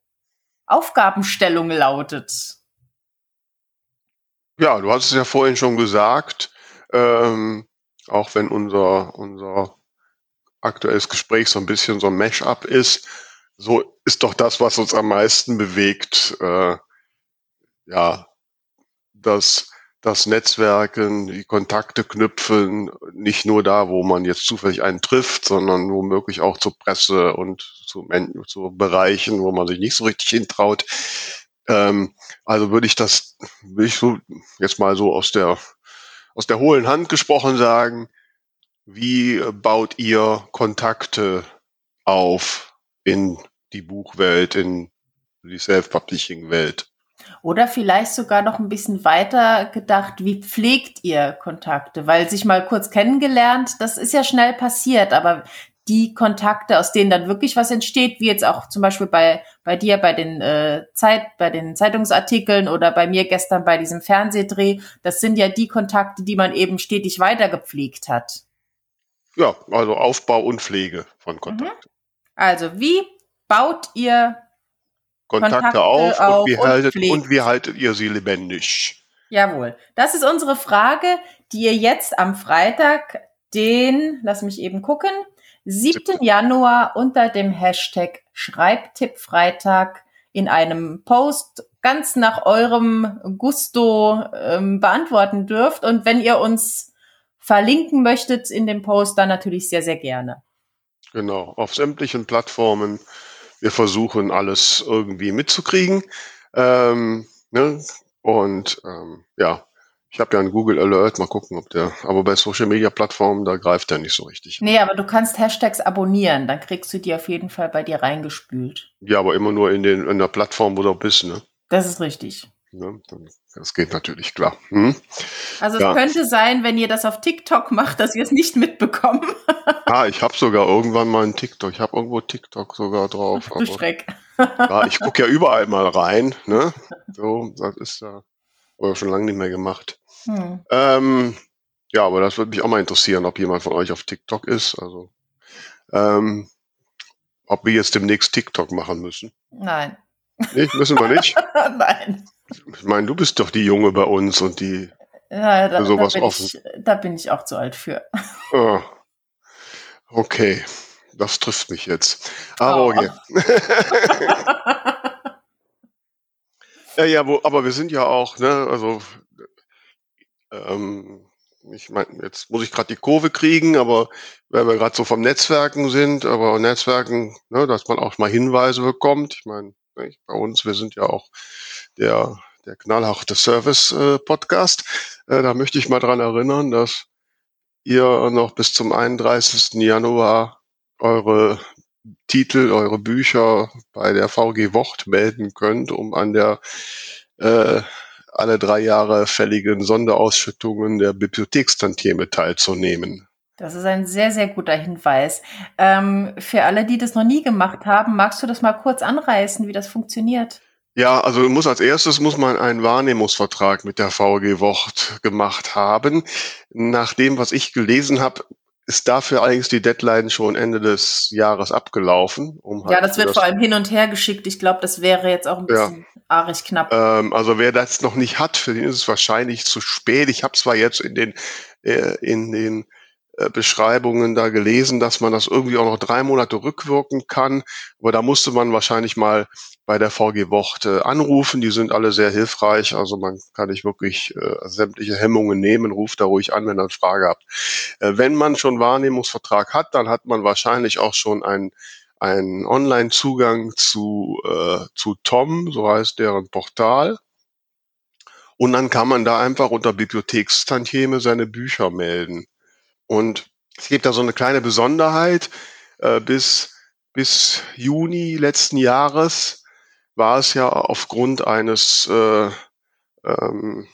Speaker 2: Aufgabenstellung lautet.
Speaker 1: Ja, du hast es ja vorhin schon gesagt, ähm, auch wenn unser, unser aktuelles Gespräch so ein bisschen so ein Mash-up ist, so ist doch das, was uns am meisten bewegt, äh, ja, das, das Netzwerken, die Kontakte knüpfen, nicht nur da, wo man jetzt zufällig einen trifft, sondern womöglich auch zur Presse und zu, zu Bereichen, wo man sich nicht so richtig hintraut. Ähm, also würde ich das, würde ich so jetzt mal so aus der, aus der hohlen Hand gesprochen sagen, wie baut ihr Kontakte auf in die Buchwelt, in die Self-Publishing-Welt?
Speaker 2: Oder vielleicht sogar noch ein bisschen weiter gedacht, wie pflegt ihr Kontakte? Weil sich mal kurz kennengelernt, das ist ja schnell passiert, aber die Kontakte, aus denen dann wirklich was entsteht, wie jetzt auch zum Beispiel bei, bei dir bei den äh, Zeit, bei den Zeitungsartikeln oder bei mir gestern bei diesem Fernsehdreh, das sind ja die Kontakte, die man eben stetig weiter gepflegt hat.
Speaker 1: Ja, also Aufbau und Pflege von Kontakten. Mhm.
Speaker 2: Also wie baut ihr
Speaker 1: Kontakte, Kontakte auf, auf, und, wie und, haltet, und wie haltet ihr sie lebendig?
Speaker 2: Jawohl. Das ist unsere Frage, die ihr jetzt am Freitag, den, lass mich eben gucken, 7. Januar unter dem Hashtag Schreibtippfreitag in einem Post ganz nach eurem Gusto ähm, beantworten dürft. Und wenn ihr uns verlinken möchtet in dem Post, dann natürlich sehr, sehr gerne.
Speaker 1: Genau, auf sämtlichen Plattformen. Wir versuchen alles irgendwie mitzukriegen. Ähm, ne? Und ähm, ja, ich habe ja einen Google Alert, mal gucken, ob der, aber bei Social Media Plattformen, da greift der nicht so richtig.
Speaker 2: Nee, aber du kannst Hashtags abonnieren, dann kriegst du die auf jeden Fall bei dir reingespült.
Speaker 1: Ja, aber immer nur in, den, in der Plattform, wo du bist, ne?
Speaker 2: Das ist richtig.
Speaker 1: Ja, das geht natürlich klar. Hm?
Speaker 2: Also ja. es könnte sein, wenn ihr das auf TikTok macht, dass wir es nicht mitbekommen.
Speaker 1: ah, ich habe sogar irgendwann mal einen TikTok. Ich habe irgendwo TikTok sogar drauf.
Speaker 2: Du Schreck.
Speaker 1: ja, ich gucke ja überall mal rein. Ne? So, das ist ja aber schon lange nicht mehr gemacht. Hm. Ähm, ja, aber das würde mich auch mal interessieren, ob jemand von euch auf TikTok ist. Also, ähm, ob wir jetzt demnächst TikTok machen müssen.
Speaker 2: Nein.
Speaker 1: Nee, müssen wir nicht?
Speaker 2: Nein.
Speaker 1: Ich meine, du bist doch die Junge bei uns und die
Speaker 2: ja, da, sowas da offen. Ich, da bin ich auch zu alt für.
Speaker 1: Ah, okay, das trifft mich jetzt. Aber oh. okay. ja, ja, wo, aber wir sind ja auch, ne, also ähm, ich meine, jetzt muss ich gerade die Kurve kriegen, aber weil wir gerade so vom Netzwerken sind, aber Netzwerken, ne, dass man auch mal Hinweise bekommt. Ich meine, bei uns, wir sind ja auch der, der knallharte Service-Podcast. Äh, äh, da möchte ich mal dran erinnern, dass ihr noch bis zum 31. Januar eure Titel, eure Bücher bei der VG Wort melden könnt, um an der äh, alle drei Jahre fälligen Sonderausschüttungen der Bibliothekstantieme teilzunehmen.
Speaker 2: Das ist ein sehr, sehr guter Hinweis. Ähm, für alle, die das noch nie gemacht haben, magst du das mal kurz anreißen, wie das funktioniert?
Speaker 1: Ja, also muss als erstes muss man einen Wahrnehmungsvertrag mit der VG Wort gemacht haben. Nach dem, was ich gelesen habe, ist dafür allerdings die Deadline schon Ende des Jahres abgelaufen.
Speaker 2: Um halt ja, das wird das vor allem hin und her geschickt. Ich glaube, das wäre jetzt auch ein bisschen ja. aarig knapp.
Speaker 1: Ähm, also wer das noch nicht hat, für den ist es wahrscheinlich zu spät. Ich habe zwar jetzt in den äh, in den Beschreibungen da gelesen, dass man das irgendwie auch noch drei Monate rückwirken kann. Aber da musste man wahrscheinlich mal bei der VG Wort äh, anrufen. Die sind alle sehr hilfreich. Also man kann nicht wirklich äh, sämtliche Hemmungen nehmen. Ruft da ruhig an, wenn ihr eine Frage habt. Äh, wenn man schon Wahrnehmungsvertrag hat, dann hat man wahrscheinlich auch schon einen einen Online-Zugang zu, äh, zu Tom, so heißt deren Portal. Und dann kann man da einfach unter Bibliothekstantieme seine Bücher melden. Und es gibt da so eine kleine Besonderheit. Äh, bis, bis Juni letzten Jahres war es ja aufgrund eines, äh, ähm,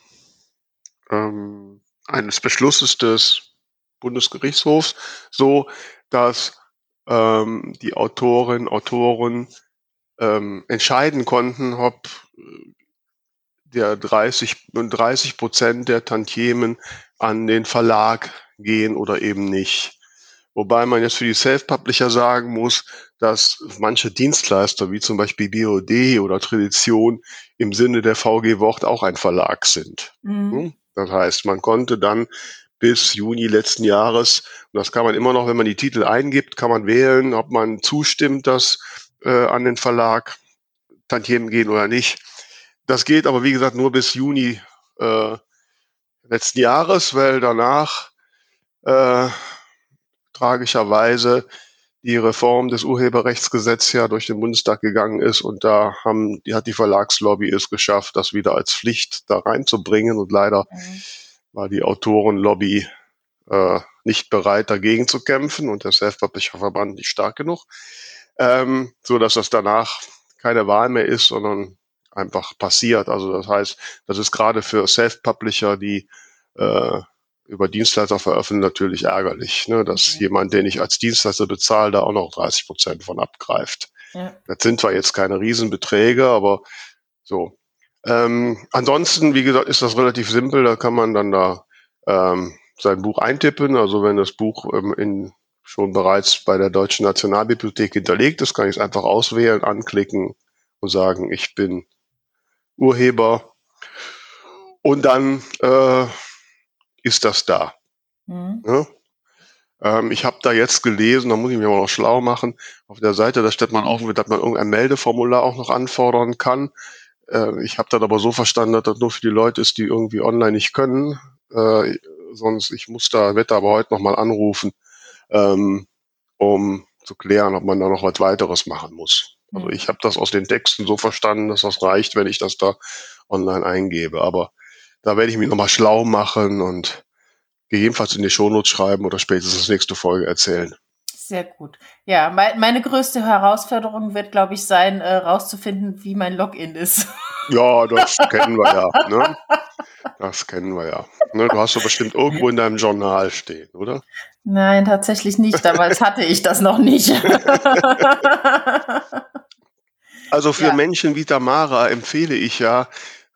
Speaker 1: ähm, eines Beschlusses des Bundesgerichtshofs so, dass ähm, die Autorinnen, Autoren ähm, entscheiden konnten, ob äh, der 30, 30 Prozent der Tantiemen an den Verlag gehen oder eben nicht. Wobei man jetzt für die Self-Publisher sagen muss, dass manche Dienstleister wie zum Beispiel BOD oder Tradition im Sinne der VG Wort auch ein Verlag sind. Mhm. Hm? Das heißt, man konnte dann bis Juni letzten Jahres. Und das kann man immer noch, wenn man die Titel eingibt, kann man wählen, ob man zustimmt, dass äh, an den Verlag Tantiemen gehen oder nicht. Das geht aber, wie gesagt, nur bis Juni äh, letzten Jahres, weil danach äh, tragischerweise die Reform des Urheberrechtsgesetzes ja durch den Bundestag gegangen ist und da haben, die hat die Verlagslobby es geschafft, das wieder als Pflicht da reinzubringen und leider mhm. war die Autorenlobby äh, nicht bereit dagegen zu kämpfen und der Self-Publisher-Verband nicht stark genug, ähm, so dass das danach keine Wahl mehr ist, sondern einfach passiert. Also das heißt, das ist gerade für Self-Publisher, die äh, über Dienstleister veröffentlichen, natürlich ärgerlich, ne? dass mhm. jemand, den ich als Dienstleister bezahle, da auch noch 30 Prozent von abgreift. Ja. Das sind zwar jetzt keine Riesenbeträge, aber so. Ähm, ansonsten, wie gesagt, ist das relativ simpel. Da kann man dann da ähm, sein Buch eintippen. Also wenn das Buch ähm, in, schon bereits bei der Deutschen Nationalbibliothek hinterlegt ist, kann ich es einfach auswählen, anklicken und sagen, ich bin Urheber. Und dann äh, ist das da. Mhm. Ja? Ähm, ich habe da jetzt gelesen, da muss ich mich mal noch schlau machen, auf der Seite, da steht man auch, dass man irgendein Meldeformular auch noch anfordern kann. Äh, ich habe das aber so verstanden, dass das nur für die Leute ist, die irgendwie online nicht können. Äh, sonst, ich muss da, werde aber heute nochmal anrufen, ähm, um zu klären, ob man da noch was weiteres machen muss. Also mhm. ich habe das aus den Texten so verstanden, dass das reicht, wenn ich das da online eingebe. Aber da werde ich mich nochmal schlau machen und gegebenenfalls in die Shownotes schreiben oder spätestens nächste Folge erzählen.
Speaker 2: Sehr gut. Ja, mein, meine größte Herausforderung wird, glaube ich, sein, äh, rauszufinden, wie mein Login ist.
Speaker 1: Ja, das kennen wir ja. Ne? Das kennen wir ja. Ne, du hast doch bestimmt irgendwo in deinem Journal stehen, oder?
Speaker 2: Nein, tatsächlich nicht. Damals hatte ich das noch nicht.
Speaker 1: also für ja. Menschen wie Tamara empfehle ich ja,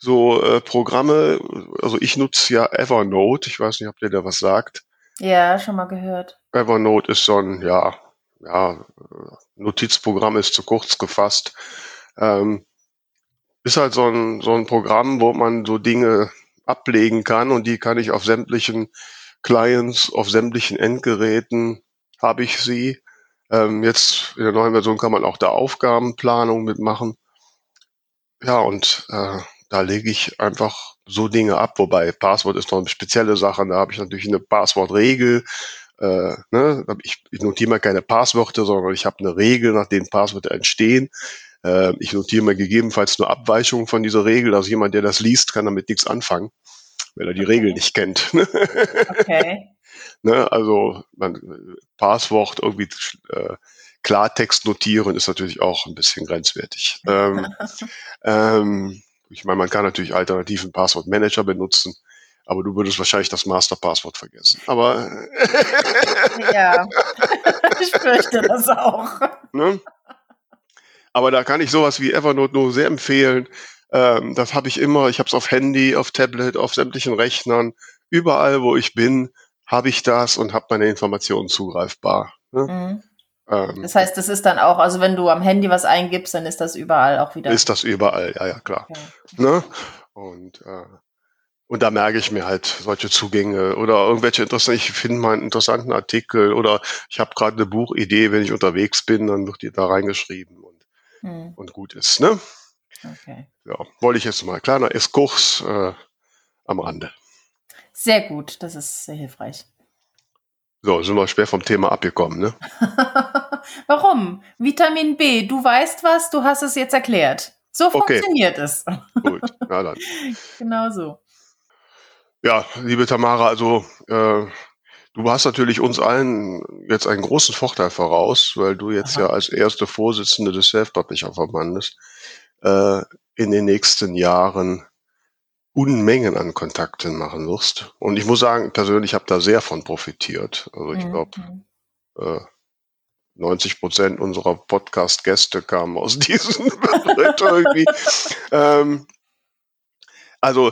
Speaker 1: so äh, Programme, also ich nutze ja Evernote, ich weiß nicht, ob der da was sagt.
Speaker 2: Ja, schon mal gehört.
Speaker 1: Evernote ist so ein, ja, ja, Notizprogramm ist zu kurz gefasst. Ähm, ist halt so ein, so ein Programm, wo man so Dinge ablegen kann und die kann ich auf sämtlichen Clients, auf sämtlichen Endgeräten habe ich sie. Ähm, jetzt in der neuen Version kann man auch da Aufgabenplanung mitmachen. Ja, und äh, da lege ich einfach so Dinge ab, wobei Passwort ist noch eine spezielle Sache. Da habe ich natürlich eine Passwortregel. Äh, ne? ich, ich notiere mir keine Passwörter, sondern ich habe eine Regel, nach denen Passwörter entstehen. Äh, ich notiere mir gegebenenfalls nur Abweichungen von dieser Regel. Also jemand, der das liest, kann damit nichts anfangen, wenn er die okay. Regel nicht kennt. okay. ne? Also man, Passwort irgendwie äh, Klartext notieren ist natürlich auch ein bisschen grenzwertig. ähm, ähm, ich meine, man kann natürlich alternativen Passwortmanager benutzen, aber du würdest wahrscheinlich das Masterpasswort vergessen. Aber
Speaker 2: ja, ich fürchte das auch. Ne?
Speaker 1: Aber da kann ich sowas wie Evernote nur sehr empfehlen. Ähm, das habe ich immer. Ich habe es auf Handy, auf Tablet, auf sämtlichen Rechnern. Überall, wo ich bin, habe ich das und habe meine Informationen zugreifbar. Ne? Mhm.
Speaker 2: Ähm, das heißt, das ist dann auch, also wenn du am Handy was eingibst, dann ist das überall auch wieder.
Speaker 1: Ist das überall, ja, ja, klar. Okay. Ne? Und, äh, und da merke ich mir halt solche Zugänge oder irgendwelche interessanten, ich finde mal einen interessanten Artikel oder ich habe gerade eine Buchidee, wenn ich unterwegs bin, dann wird die da reingeschrieben und, hm. und gut ist, ne? Okay. Ja, wollte ich jetzt mal. Kleiner Esskurs äh, am Rande.
Speaker 2: Sehr gut, das ist sehr hilfreich.
Speaker 1: So, sind wir schwer vom Thema abgekommen, ne?
Speaker 2: Warum? Vitamin B, du weißt was, du hast es jetzt erklärt. So okay. funktioniert es. Gut, na dann. genau so.
Speaker 1: Ja, liebe Tamara, also äh, du hast natürlich uns allen jetzt einen großen Vorteil voraus, weil du jetzt Aha. ja als erste Vorsitzende des Self-Publisher-Verbandes äh, in den nächsten Jahren Unmengen an Kontakten machen wirst. Und ich muss sagen, persönlich habe da sehr von profitiert. Also ich glaube, mhm. äh, 90 Prozent unserer Podcast-Gäste kamen aus diesen irgendwie. ähm, also,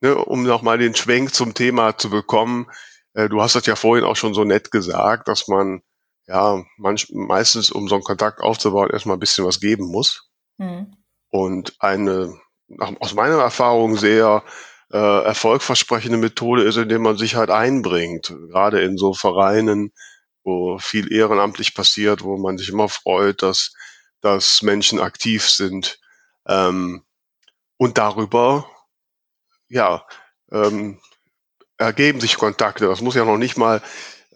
Speaker 1: ne, um nochmal den Schwenk zum Thema zu bekommen, äh, du hast das ja vorhin auch schon so nett gesagt, dass man ja manch, meistens, um so einen Kontakt aufzubauen, erstmal ein bisschen was geben muss. Mhm. Und eine nach, aus meiner Erfahrung sehr äh, erfolgversprechende Methode ist, indem man sich halt einbringt, gerade in so Vereinen, wo viel ehrenamtlich passiert, wo man sich immer freut, dass, dass Menschen aktiv sind. Ähm, und darüber, ja, ähm, ergeben sich Kontakte. Das muss ja noch nicht mal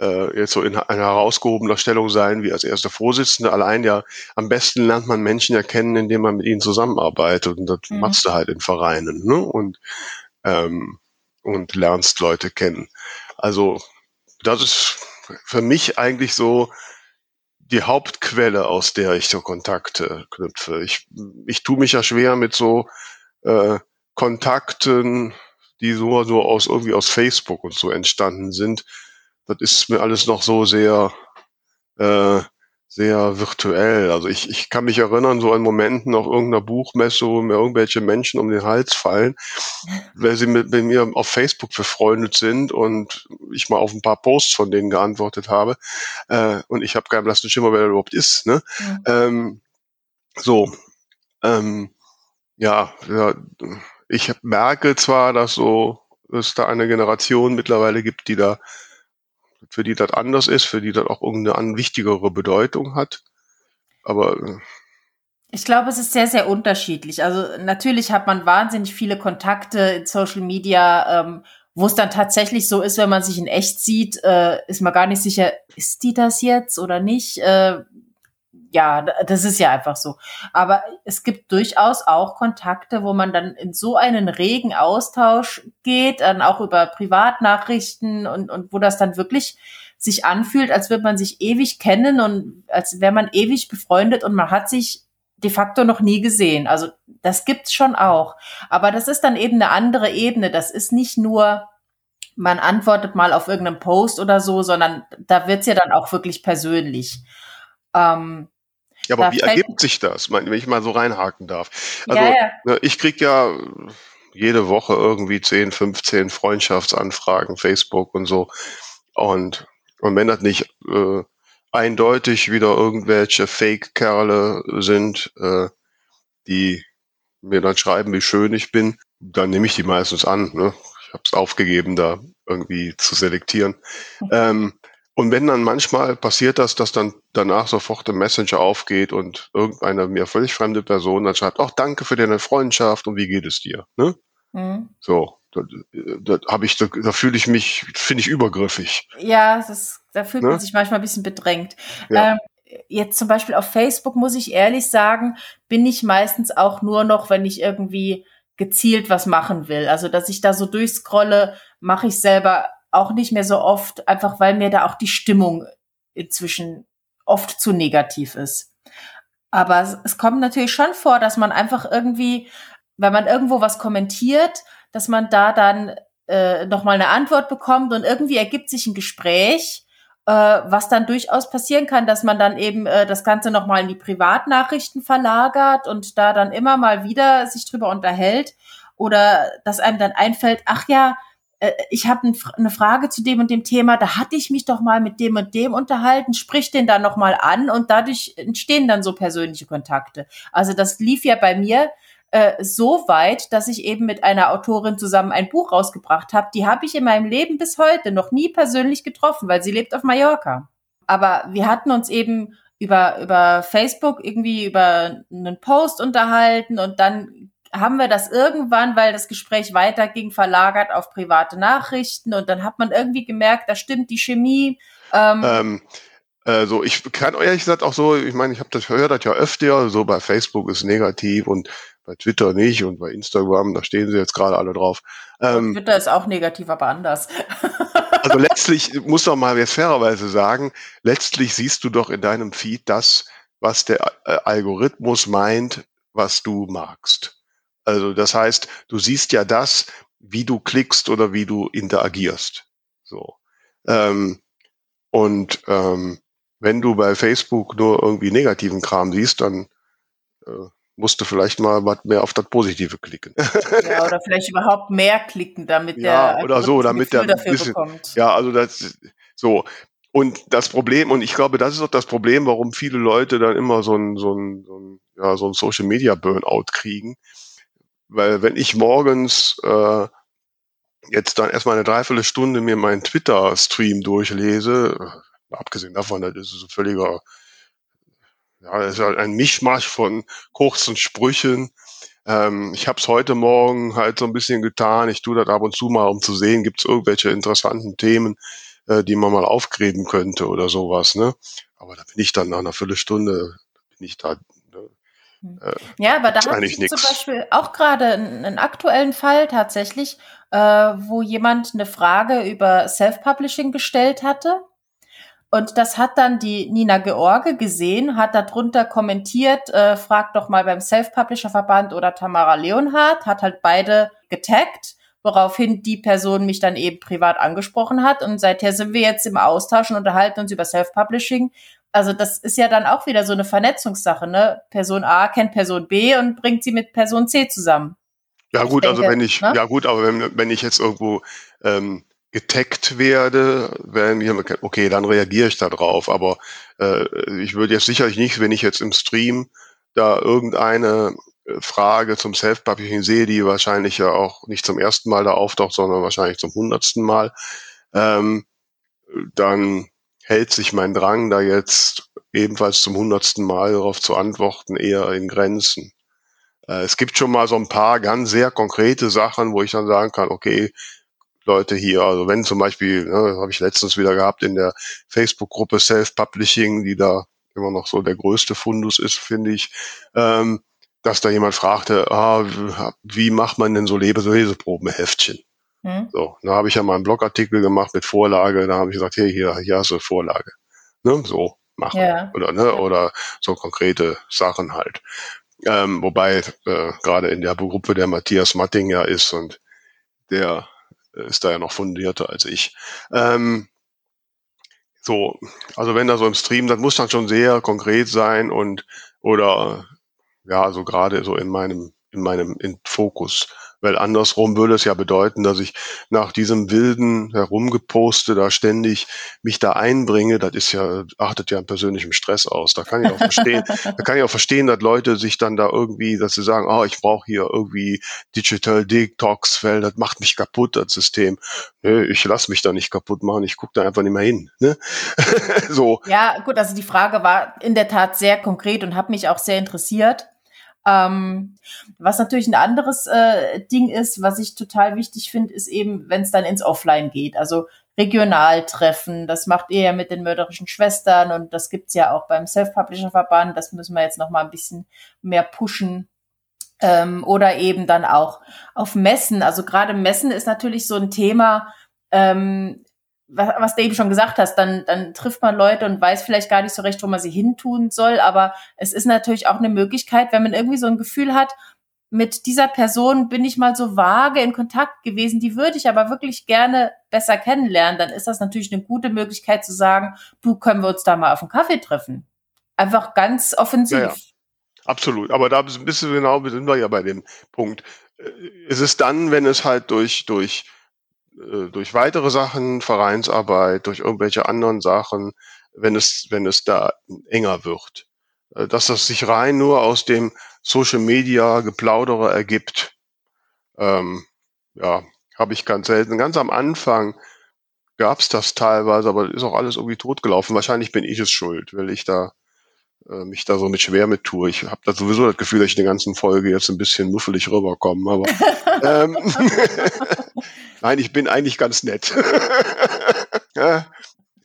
Speaker 1: äh, jetzt so in einer herausgehobener Stellung sein wie als erster Vorsitzende. Allein ja, am besten lernt man Menschen ja kennen, indem man mit ihnen zusammenarbeitet. Und das mhm. machst du halt in Vereinen. Ne? Und, ähm, und lernst Leute kennen. Also das ist für mich eigentlich so die Hauptquelle, aus der ich so Kontakte knüpfe. Ich, ich tue mich ja schwer mit so äh, Kontakten, die so, so aus irgendwie aus Facebook und so entstanden sind. Das ist mir alles noch so sehr, äh, sehr virtuell. Also ich, ich kann mich erinnern, so an Momenten auf irgendeiner Buchmesse, wo mir irgendwelche Menschen um den Hals fallen, weil sie mit, mit mir auf Facebook befreundet sind und ich mal auf ein paar Posts von denen geantwortet habe. Äh, und ich habe keinen blassen Schimmer, wer der überhaupt ist. Ne? Mhm. Ähm, so, ähm, ja, ja, ich merke zwar, dass so es da eine Generation mittlerweile gibt, die da für die das anders ist, für die das auch irgendeine wichtigere Bedeutung hat. Aber äh,
Speaker 2: ich glaube, es ist sehr, sehr unterschiedlich. Also natürlich hat man wahnsinnig viele Kontakte in Social Media, ähm, wo es dann tatsächlich so ist, wenn man sich in echt sieht, äh, ist man gar nicht sicher, ist die das jetzt oder nicht? Äh, ja, das ist ja einfach so. Aber es gibt durchaus auch Kontakte, wo man dann in so einen regen Austausch geht, dann auch über Privatnachrichten und, und wo das dann wirklich sich anfühlt, als würde man sich ewig kennen und als wäre man ewig befreundet und man hat sich de facto noch nie gesehen. Also das gibt's schon auch. Aber das ist dann eben eine andere Ebene. Das ist nicht nur, man antwortet mal auf irgendeinem Post oder so, sondern da wird's ja dann auch wirklich persönlich. Ähm,
Speaker 1: ja, aber wie ergibt sich das, wenn ich mal so reinhaken darf? Also ja, ja. Ne, ich krieg ja jede Woche irgendwie 10, 15 Freundschaftsanfragen, Facebook und so. Und, und wenn das nicht äh, eindeutig wieder irgendwelche Fake-Kerle sind, äh, die mir dann schreiben, wie schön ich bin, dann nehme ich die meistens an. Ne? Ich habe es aufgegeben, da irgendwie zu selektieren. Mhm. Ähm, und wenn dann manchmal passiert das, dass dann danach sofort der Messenger aufgeht und irgendeine mir völlig fremde Person dann schreibt, ach, danke für deine Freundschaft und wie geht es dir? Ne? Mhm. So, da, da habe ich, da, da fühle ich mich, finde ich übergriffig.
Speaker 2: Ja, das, da fühlt ne? man sich manchmal ein bisschen bedrängt. Ja. Ähm, jetzt zum Beispiel auf Facebook muss ich ehrlich sagen, bin ich meistens auch nur noch, wenn ich irgendwie gezielt was machen will. Also, dass ich da so durchscrolle, mache ich selber auch nicht mehr so oft, einfach weil mir da auch die Stimmung inzwischen oft zu negativ ist. Aber es, es kommt natürlich schon vor, dass man einfach irgendwie, wenn man irgendwo was kommentiert, dass man da dann äh, nochmal eine Antwort bekommt und irgendwie ergibt sich ein Gespräch, äh, was dann durchaus passieren kann, dass man dann eben äh, das Ganze nochmal in die Privatnachrichten verlagert und da dann immer mal wieder sich drüber unterhält oder dass einem dann einfällt, ach ja, ich habe eine Frage zu dem und dem Thema, da hatte ich mich doch mal mit dem und dem unterhalten, sprich den dann nochmal an und dadurch entstehen dann so persönliche Kontakte. Also das lief ja bei mir äh, so weit, dass ich eben mit einer Autorin zusammen ein Buch rausgebracht habe. Die habe ich in meinem Leben bis heute noch nie persönlich getroffen, weil sie lebt auf Mallorca. Aber wir hatten uns eben über, über Facebook irgendwie über einen Post unterhalten und dann haben wir das irgendwann, weil das Gespräch weiterging, verlagert auf private Nachrichten und dann hat man irgendwie gemerkt, da stimmt die Chemie.
Speaker 1: Ähm, ähm, also ich kann ehrlich gesagt auch so, ich meine, ich habe das höre das ja öfter, so bei Facebook ist negativ und bei Twitter nicht und bei Instagram, da stehen sie jetzt gerade alle drauf.
Speaker 2: Ähm, Twitter ist auch negativ, aber anders.
Speaker 1: also letztlich muss doch mal jetzt fairerweise sagen, letztlich siehst du doch in deinem Feed das, was der äh, Algorithmus meint, was du magst. Also das heißt, du siehst ja das, wie du klickst oder wie du interagierst. So. Ähm, und ähm, wenn du bei Facebook nur irgendwie negativen Kram siehst, dann äh, musst du vielleicht mal was mehr auf das Positive klicken.
Speaker 2: Ja, oder vielleicht überhaupt mehr klicken, damit
Speaker 1: ja, der oder so, damit der dafür bisschen, bekommt. Ja, also das so. Und das Problem, und ich glaube, das ist auch das Problem, warum viele Leute dann immer so ein, so ein, so ein, ja, so ein Social Media Burnout kriegen, weil wenn ich morgens äh, jetzt dann erstmal eine Dreiviertelstunde mir meinen Twitter-Stream durchlese, abgesehen davon, das ist so völliger, ja, das ist halt ein Mischmasch von kurzen Sprüchen. Ähm, ich habe es heute Morgen halt so ein bisschen getan. Ich tue das ab und zu mal, um zu sehen, gibt es irgendwelche interessanten Themen, äh, die man mal aufgräben könnte oder sowas. Ne? Aber da bin ich dann nach einer Viertelstunde, bin ich da
Speaker 2: äh, ja, aber da hatte ich zum Beispiel auch gerade einen, einen, aktuellen Fall tatsächlich, äh, wo jemand eine Frage über Self-Publishing gestellt hatte und das hat dann die Nina George gesehen, hat darunter kommentiert, äh, fragt doch mal beim Self-Publisher-Verband oder Tamara Leonhardt, hat halt beide getaggt, woraufhin die Person mich dann eben privat angesprochen hat. Und seither sind wir jetzt im Austausch und unterhalten uns über Self-Publishing. Also das ist ja dann auch wieder so eine Vernetzungssache, ne? Person A kennt Person B und bringt sie mit Person C zusammen.
Speaker 1: Ja gut, also denke, also wenn ich, ne? ja gut, aber wenn, wenn ich jetzt irgendwo ähm, getaggt werde, werden mir, okay, dann reagiere ich da drauf. Aber äh, ich würde jetzt sicherlich nicht, wenn ich jetzt im Stream da irgendeine äh, Frage zum Self-Publishing sehe, die wahrscheinlich ja auch nicht zum ersten Mal da auftaucht, sondern wahrscheinlich zum hundertsten Mal, ähm, dann hält sich mein Drang, da jetzt ebenfalls zum hundertsten Mal darauf zu antworten, eher in Grenzen. Äh, es gibt schon mal so ein paar ganz sehr konkrete Sachen, wo ich dann sagen kann, okay, Leute hier. Also wenn zum Beispiel, ne, habe ich letztens wieder gehabt in der Facebook-Gruppe Self-Publishing, die da immer noch so der größte Fundus ist, finde ich, ähm, dass da jemand fragte, ah, wie macht man denn so Leseprobenheftchen? Hm. So, da habe ich ja mal einen Blogartikel gemacht mit Vorlage, da habe ich gesagt, hey, hier, hier hast du Vorlage. Ne, so machen. Ja. Oder, ne, oder so konkrete Sachen halt. Ähm, wobei äh, gerade in der Gruppe der Matthias Matting ja ist und der ist da ja noch fundierter als ich. Ähm, so, also wenn da so im Stream, das muss dann schon sehr konkret sein und oder ja, so gerade so in meinem in meinem in Fokus weil andersrum würde es ja bedeuten, dass ich nach diesem wilden Herumgeposte da ständig mich da einbringe. Das ist ja, achtet ja an persönlichem Stress aus. Da kann ich auch verstehen, da kann ich auch verstehen, dass Leute sich dann da irgendwie, dass sie sagen, oh, ich brauche hier irgendwie Digital Detox, weil das macht mich kaputt, das System. Nö, ich lasse mich da nicht kaputt machen, ich gucke da einfach nicht mehr hin. Ne?
Speaker 2: so. Ja, gut, also die Frage war in der Tat sehr konkret und hat mich auch sehr interessiert. Ähm, was natürlich ein anderes äh, Ding ist, was ich total wichtig finde, ist eben, wenn es dann ins Offline geht. Also Regionaltreffen, das macht ihr ja mit den mörderischen Schwestern und das gibt's ja auch beim Self-Publisher-Verband. Das müssen wir jetzt noch mal ein bisschen mehr pushen. Ähm, oder eben dann auch auf Messen. Also gerade Messen ist natürlich so ein Thema, ähm, was, was du eben schon gesagt hast, dann, dann trifft man Leute und weiß vielleicht gar nicht so recht, wo man sie hintun soll. Aber es ist natürlich auch eine Möglichkeit, wenn man irgendwie so ein Gefühl hat, mit dieser Person bin ich mal so vage in Kontakt gewesen, die würde ich aber wirklich gerne besser kennenlernen, dann ist das natürlich eine gute Möglichkeit zu sagen, du können wir uns da mal auf einen Kaffee treffen. Einfach ganz offensiv. Ja, ja.
Speaker 1: Absolut. Aber da bist du genau, sind wir ja bei dem Punkt. Äh, es ist dann, wenn es halt durch, durch äh, durch weitere Sachen, Vereinsarbeit, durch irgendwelche anderen Sachen, wenn es, wenn es da enger wird. Äh, dass das sich rein nur aus dem Social Media Geplaudere ergibt, ähm, ja, habe ich ganz selten. Ganz am Anfang gab es das teilweise, aber ist auch alles irgendwie totgelaufen. Wahrscheinlich bin ich es schuld, weil ich da äh, mich da so mit schwer mit tue. Ich habe da sowieso das Gefühl, dass ich in der ganzen Folge jetzt ein bisschen muffelig rüberkomme, aber ähm, nein, ich bin eigentlich ganz nett.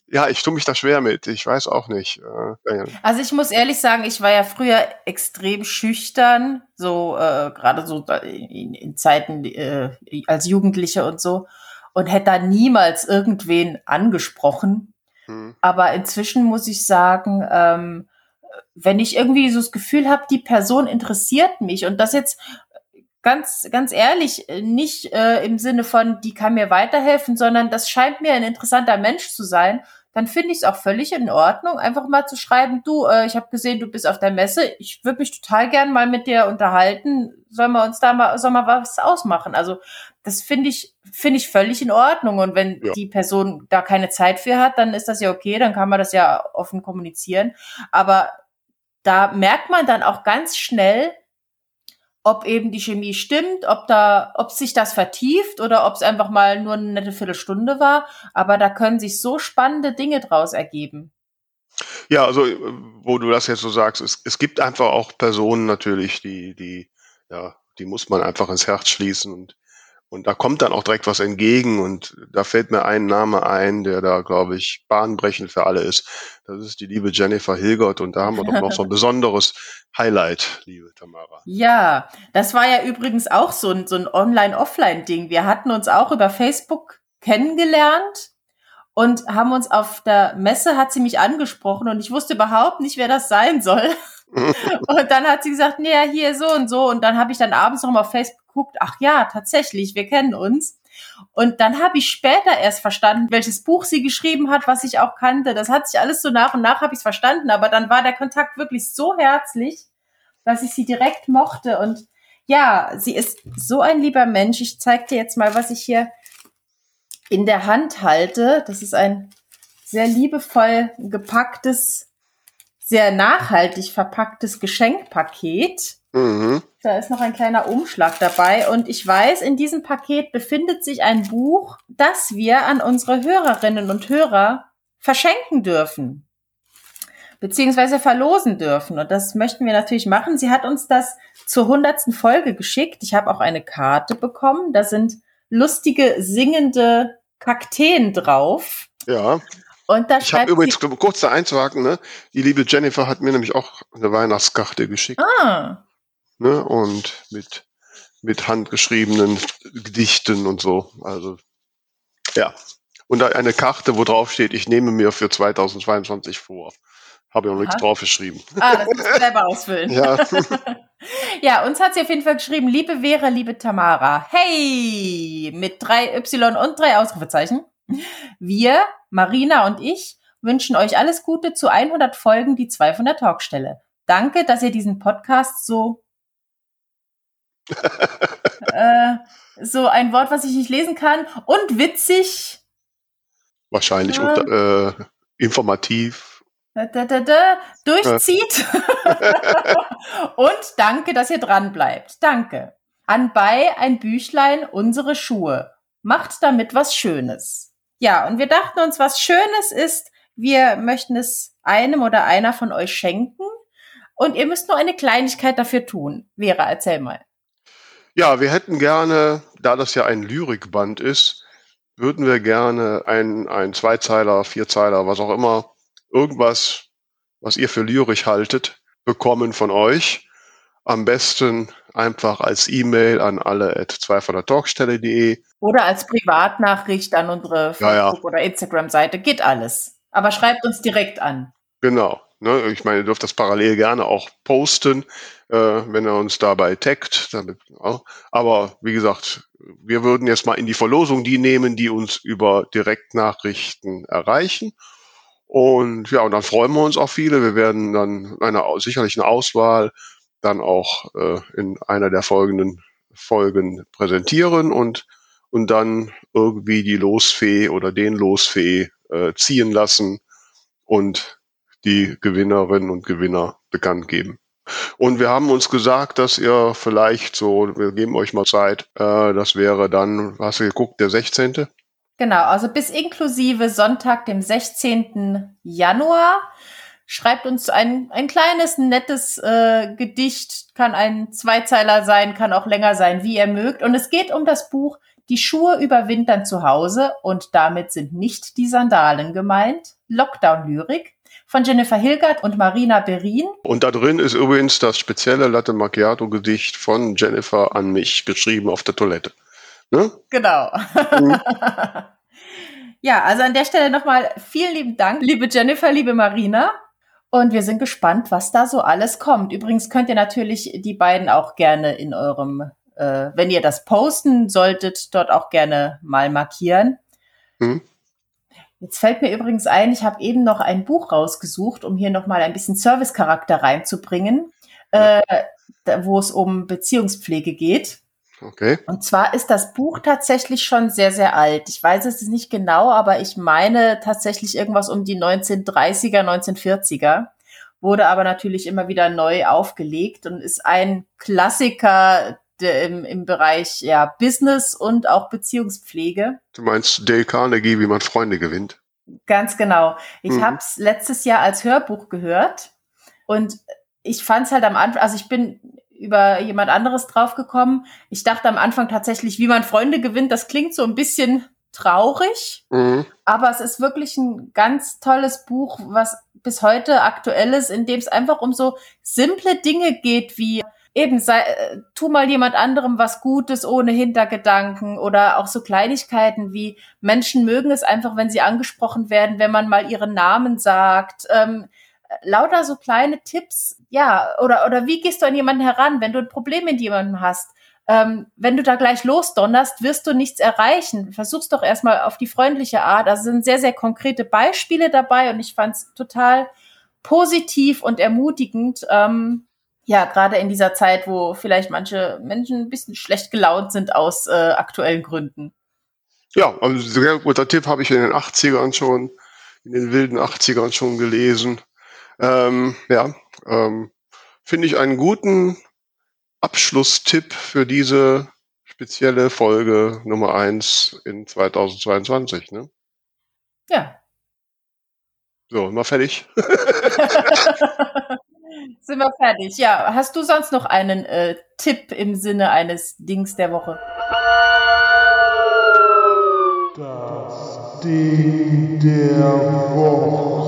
Speaker 1: ja, ich tue mich da schwer mit. Ich weiß auch nicht.
Speaker 2: Äh, also ich muss ehrlich sagen, ich war ja früher extrem schüchtern, so äh, gerade so in, in Zeiten äh, als Jugendliche und so und hätte da niemals irgendwen angesprochen. Hm. Aber inzwischen muss ich sagen, ähm, wenn ich irgendwie so das Gefühl habe, die Person interessiert mich und das jetzt ganz, ganz ehrlich, nicht äh, im Sinne von, die kann mir weiterhelfen, sondern das scheint mir ein interessanter Mensch zu sein, dann finde ich es auch völlig in Ordnung, einfach mal zu schreiben, du, äh, ich habe gesehen, du bist auf der Messe, ich würde mich total gern mal mit dir unterhalten, sollen wir uns da mal, soll mal was ausmachen? Also das finde ich, finde ich völlig in Ordnung. Und wenn ja. die Person da keine Zeit für hat, dann ist das ja okay, dann kann man das ja offen kommunizieren. Aber da merkt man dann auch ganz schnell, ob eben die Chemie stimmt, ob da, ob sich das vertieft oder ob es einfach mal nur eine nette Viertelstunde war. Aber da können sich so spannende Dinge draus ergeben.
Speaker 1: Ja, also wo du das jetzt so sagst, es, es gibt einfach auch Personen natürlich, die, die, ja, die muss man einfach ins Herz schließen und und da kommt dann auch direkt was entgegen und da fällt mir ein Name ein, der da, glaube ich, bahnbrechend für alle ist. Das ist die liebe Jennifer Hilgert und da haben wir doch noch so ein besonderes Highlight, liebe Tamara.
Speaker 2: Ja, das war ja übrigens auch so ein, so ein Online-Offline-Ding. Wir hatten uns auch über Facebook kennengelernt und haben uns auf der Messe hat sie mich angesprochen und ich wusste überhaupt nicht, wer das sein soll. Und dann hat sie gesagt, nee, hier so und so. Und dann habe ich dann abends noch mal auf Facebook geguckt, ach ja, tatsächlich, wir kennen uns. Und dann habe ich später erst verstanden, welches Buch sie geschrieben hat, was ich auch kannte. Das hat sich alles so nach und nach habe ich es verstanden, aber dann war der Kontakt wirklich so herzlich, dass ich sie direkt mochte. Und ja, sie ist so ein lieber Mensch. Ich zeige dir jetzt mal, was ich hier in der Hand halte. Das ist ein sehr liebevoll gepacktes sehr nachhaltig verpacktes Geschenkpaket. Mhm. Da ist noch ein kleiner Umschlag dabei und ich weiß, in diesem Paket befindet sich ein Buch, das wir an unsere Hörerinnen und Hörer verschenken dürfen beziehungsweise verlosen dürfen. Und das möchten wir natürlich machen. Sie hat uns das zur hundertsten Folge geschickt. Ich habe auch eine Karte bekommen. Da sind lustige singende Kakteen drauf.
Speaker 1: Ja. Und da ich habe übrigens kurz da einzuhaken, ne? Die liebe Jennifer hat mir nämlich auch eine Weihnachtskarte geschickt. Ah. Ne? Und mit, mit handgeschriebenen Gedichten und so. Also, ja. Und eine Karte, wo drauf steht, ich nehme mir für 2022 vor. Habe ich noch nichts drauf geschrieben.
Speaker 2: Ah, das musst du selber ausfüllen. Ja. ja, uns hat sie auf jeden Fall geschrieben, liebe Vera, liebe Tamara. Hey! Mit drei Y und drei Ausrufezeichen. Wir, Marina und ich, wünschen euch alles Gute zu 100 Folgen die zwei von der Talkstelle. Danke, dass ihr diesen Podcast so äh, so ein Wort, was ich nicht lesen kann und witzig.
Speaker 1: Wahrscheinlich äh, unter, äh, informativ.
Speaker 2: Da, da, da, durchzieht. und danke, dass ihr dran bleibt. Danke. Anbei ein Büchlein, unsere Schuhe. Macht damit was Schönes. Ja, und wir dachten uns, was Schönes ist, wir möchten es einem oder einer von euch schenken. Und ihr müsst nur eine Kleinigkeit dafür tun. Vera, erzähl mal.
Speaker 1: Ja, wir hätten gerne, da das ja ein Lyrikband ist, würden wir gerne ein, ein Zweizeiler, Vierzeiler, was auch immer, irgendwas, was ihr für lyrisch haltet, bekommen von euch. Am besten einfach als E-Mail an alle at talkstelle.de
Speaker 2: oder als Privatnachricht an unsere Facebook- ja, ja. oder Instagram-Seite. Geht alles. Aber schreibt uns direkt an.
Speaker 1: Genau. Ne, ich meine, ihr dürft das parallel gerne auch posten, äh, wenn er uns dabei taggt. Damit, ja. Aber wie gesagt, wir würden jetzt mal in die Verlosung die nehmen, die uns über Direktnachrichten erreichen. Und ja, und dann freuen wir uns auch viele. Wir werden dann eine sicherlich eine Auswahl dann auch äh, in einer der folgenden Folgen präsentieren und und dann irgendwie die Losfee oder den Losfee äh, ziehen lassen und die Gewinnerinnen und Gewinner bekannt geben. Und wir haben uns gesagt, dass ihr vielleicht so, wir geben euch mal Zeit, äh, das wäre dann, hast du geguckt, der 16.
Speaker 2: Genau, also bis inklusive Sonntag, dem 16. Januar. Schreibt uns ein, ein kleines, nettes äh, Gedicht, kann ein Zweizeiler sein, kann auch länger sein, wie ihr mögt. Und es geht um das Buch die Schuhe überwintern zu Hause und damit sind nicht die Sandalen gemeint. Lockdown-Lyrik von Jennifer Hilgert und Marina Berin.
Speaker 1: Und da drin ist übrigens das spezielle Latte Macchiato-Gedicht von Jennifer an mich geschrieben auf der Toilette.
Speaker 2: Ne? Genau. Mhm. ja, also an der Stelle nochmal vielen lieben Dank, liebe Jennifer, liebe Marina. Und wir sind gespannt, was da so alles kommt. Übrigens könnt ihr natürlich die beiden auch gerne in eurem äh, wenn ihr das posten solltet, dort auch gerne mal markieren. Mhm. Jetzt fällt mir übrigens ein, ich habe eben noch ein Buch rausgesucht, um hier nochmal ein bisschen Servicecharakter reinzubringen, äh, wo es um Beziehungspflege geht. Okay. Und zwar ist das Buch tatsächlich schon sehr, sehr alt. Ich weiß es nicht genau, aber ich meine tatsächlich irgendwas um die 1930er, 1940er. wurde aber natürlich immer wieder neu aufgelegt und ist ein Klassiker im, im Bereich ja, Business und auch Beziehungspflege.
Speaker 1: Du meinst Dale Carnegie, wie man Freunde gewinnt?
Speaker 2: Ganz genau. Ich mhm. habe es letztes Jahr als Hörbuch gehört und ich fand es halt am Anfang, also ich bin über jemand anderes draufgekommen. Ich dachte am Anfang tatsächlich, wie man Freunde gewinnt, das klingt so ein bisschen traurig, mhm. aber es ist wirklich ein ganz tolles Buch, was bis heute aktuell ist, in dem es einfach um so simple Dinge geht, wie eben sei, äh, tu mal jemand anderem was Gutes ohne Hintergedanken oder auch so Kleinigkeiten wie Menschen mögen es einfach, wenn sie angesprochen werden, wenn man mal ihren Namen sagt. Ähm, lauter so kleine Tipps, ja, oder, oder wie gehst du an jemanden heran, wenn du ein Problem mit jemandem hast? Ähm, wenn du da gleich losdonnerst, wirst du nichts erreichen. Versuch's doch erstmal auf die freundliche Art. Also sind sehr, sehr konkrete Beispiele dabei und ich fand es total positiv und ermutigend. Ähm, ja, gerade in dieser Zeit, wo vielleicht manche Menschen ein bisschen schlecht gelaunt sind aus äh, aktuellen Gründen.
Speaker 1: Ja, also sehr guter Tipp habe ich in den 80ern schon, in den wilden 80ern schon gelesen. Ähm, ja, ähm, finde ich einen guten Abschlusstipp für diese spezielle Folge Nummer eins in 2022. Ne?
Speaker 2: Ja.
Speaker 1: So, mal fertig.
Speaker 2: Sind wir fertig. Ja, hast du sonst noch einen äh, Tipp im Sinne eines Dings der Woche?
Speaker 4: Das Ding der Woche.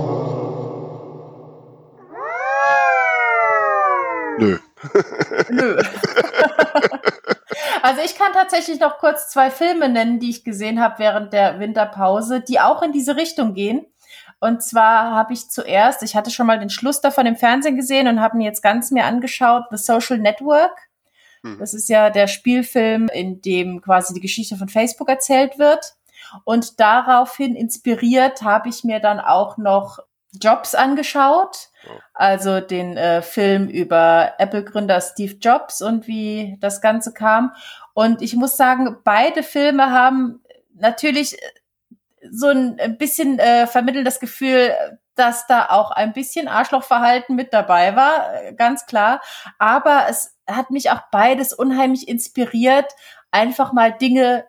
Speaker 2: Nö. Also ich kann tatsächlich noch kurz zwei Filme nennen, die ich gesehen habe während der Winterpause, die auch in diese Richtung gehen. Und zwar habe ich zuerst, ich hatte schon mal den Schluss davon im Fernsehen gesehen und habe mir jetzt ganz mir angeschaut, The Social Network. Hm. Das ist ja der Spielfilm, in dem quasi die Geschichte von Facebook erzählt wird. Und daraufhin inspiriert habe ich mir dann auch noch Jobs angeschaut. Also den äh, Film über Apple-Gründer Steve Jobs und wie das Ganze kam. Und ich muss sagen, beide Filme haben natürlich so ein bisschen äh, vermittelt das Gefühl, dass da auch ein bisschen Arschlochverhalten mit dabei war, äh, ganz klar. Aber es hat mich auch beides unheimlich inspiriert, einfach mal Dinge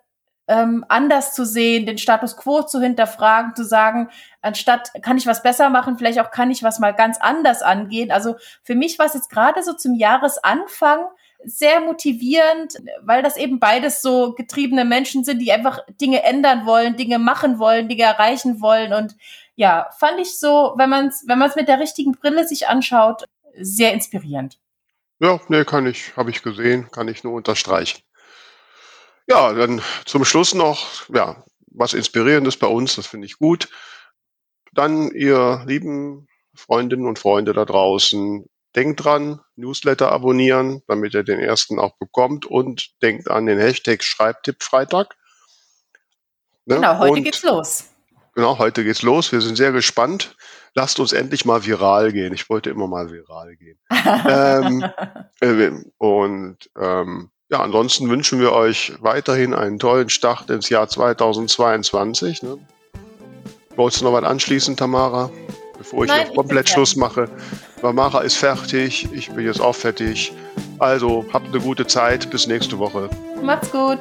Speaker 2: ähm, anders zu sehen, den Status quo zu hinterfragen, zu sagen, anstatt kann ich was besser machen, vielleicht auch kann ich was mal ganz anders angehen. Also für mich war es jetzt gerade so zum Jahresanfang sehr motivierend, weil das eben beides so getriebene Menschen sind, die einfach Dinge ändern wollen, Dinge machen wollen, Dinge erreichen wollen. Und ja, fand ich so, wenn man es wenn man's mit der richtigen Brille sich anschaut, sehr inspirierend.
Speaker 1: Ja, nee, kann ich, habe ich gesehen, kann ich nur unterstreichen. Ja, dann zum Schluss noch, ja, was Inspirierendes bei uns, das finde ich gut. Dann, ihr lieben Freundinnen und Freunde da draußen, Denkt dran, Newsletter abonnieren, damit ihr den ersten auch bekommt und denkt an den Hashtag Schreibtipp-Freitag.
Speaker 2: Ne? Genau, heute und, geht's los.
Speaker 1: Genau, heute geht's los. Wir sind sehr gespannt. Lasst uns endlich mal viral gehen. Ich wollte immer mal viral gehen. ähm, äh, und ähm, ja, ansonsten wünschen wir euch weiterhin einen tollen Start ins Jahr 2022. Ne? Wolltest du noch was anschließen, Tamara? Bevor ich Nein, jetzt komplett Schluss mache. Mara ist fertig, ich bin jetzt auch fertig. Also habt eine gute Zeit, bis nächste Woche.
Speaker 2: Macht's gut.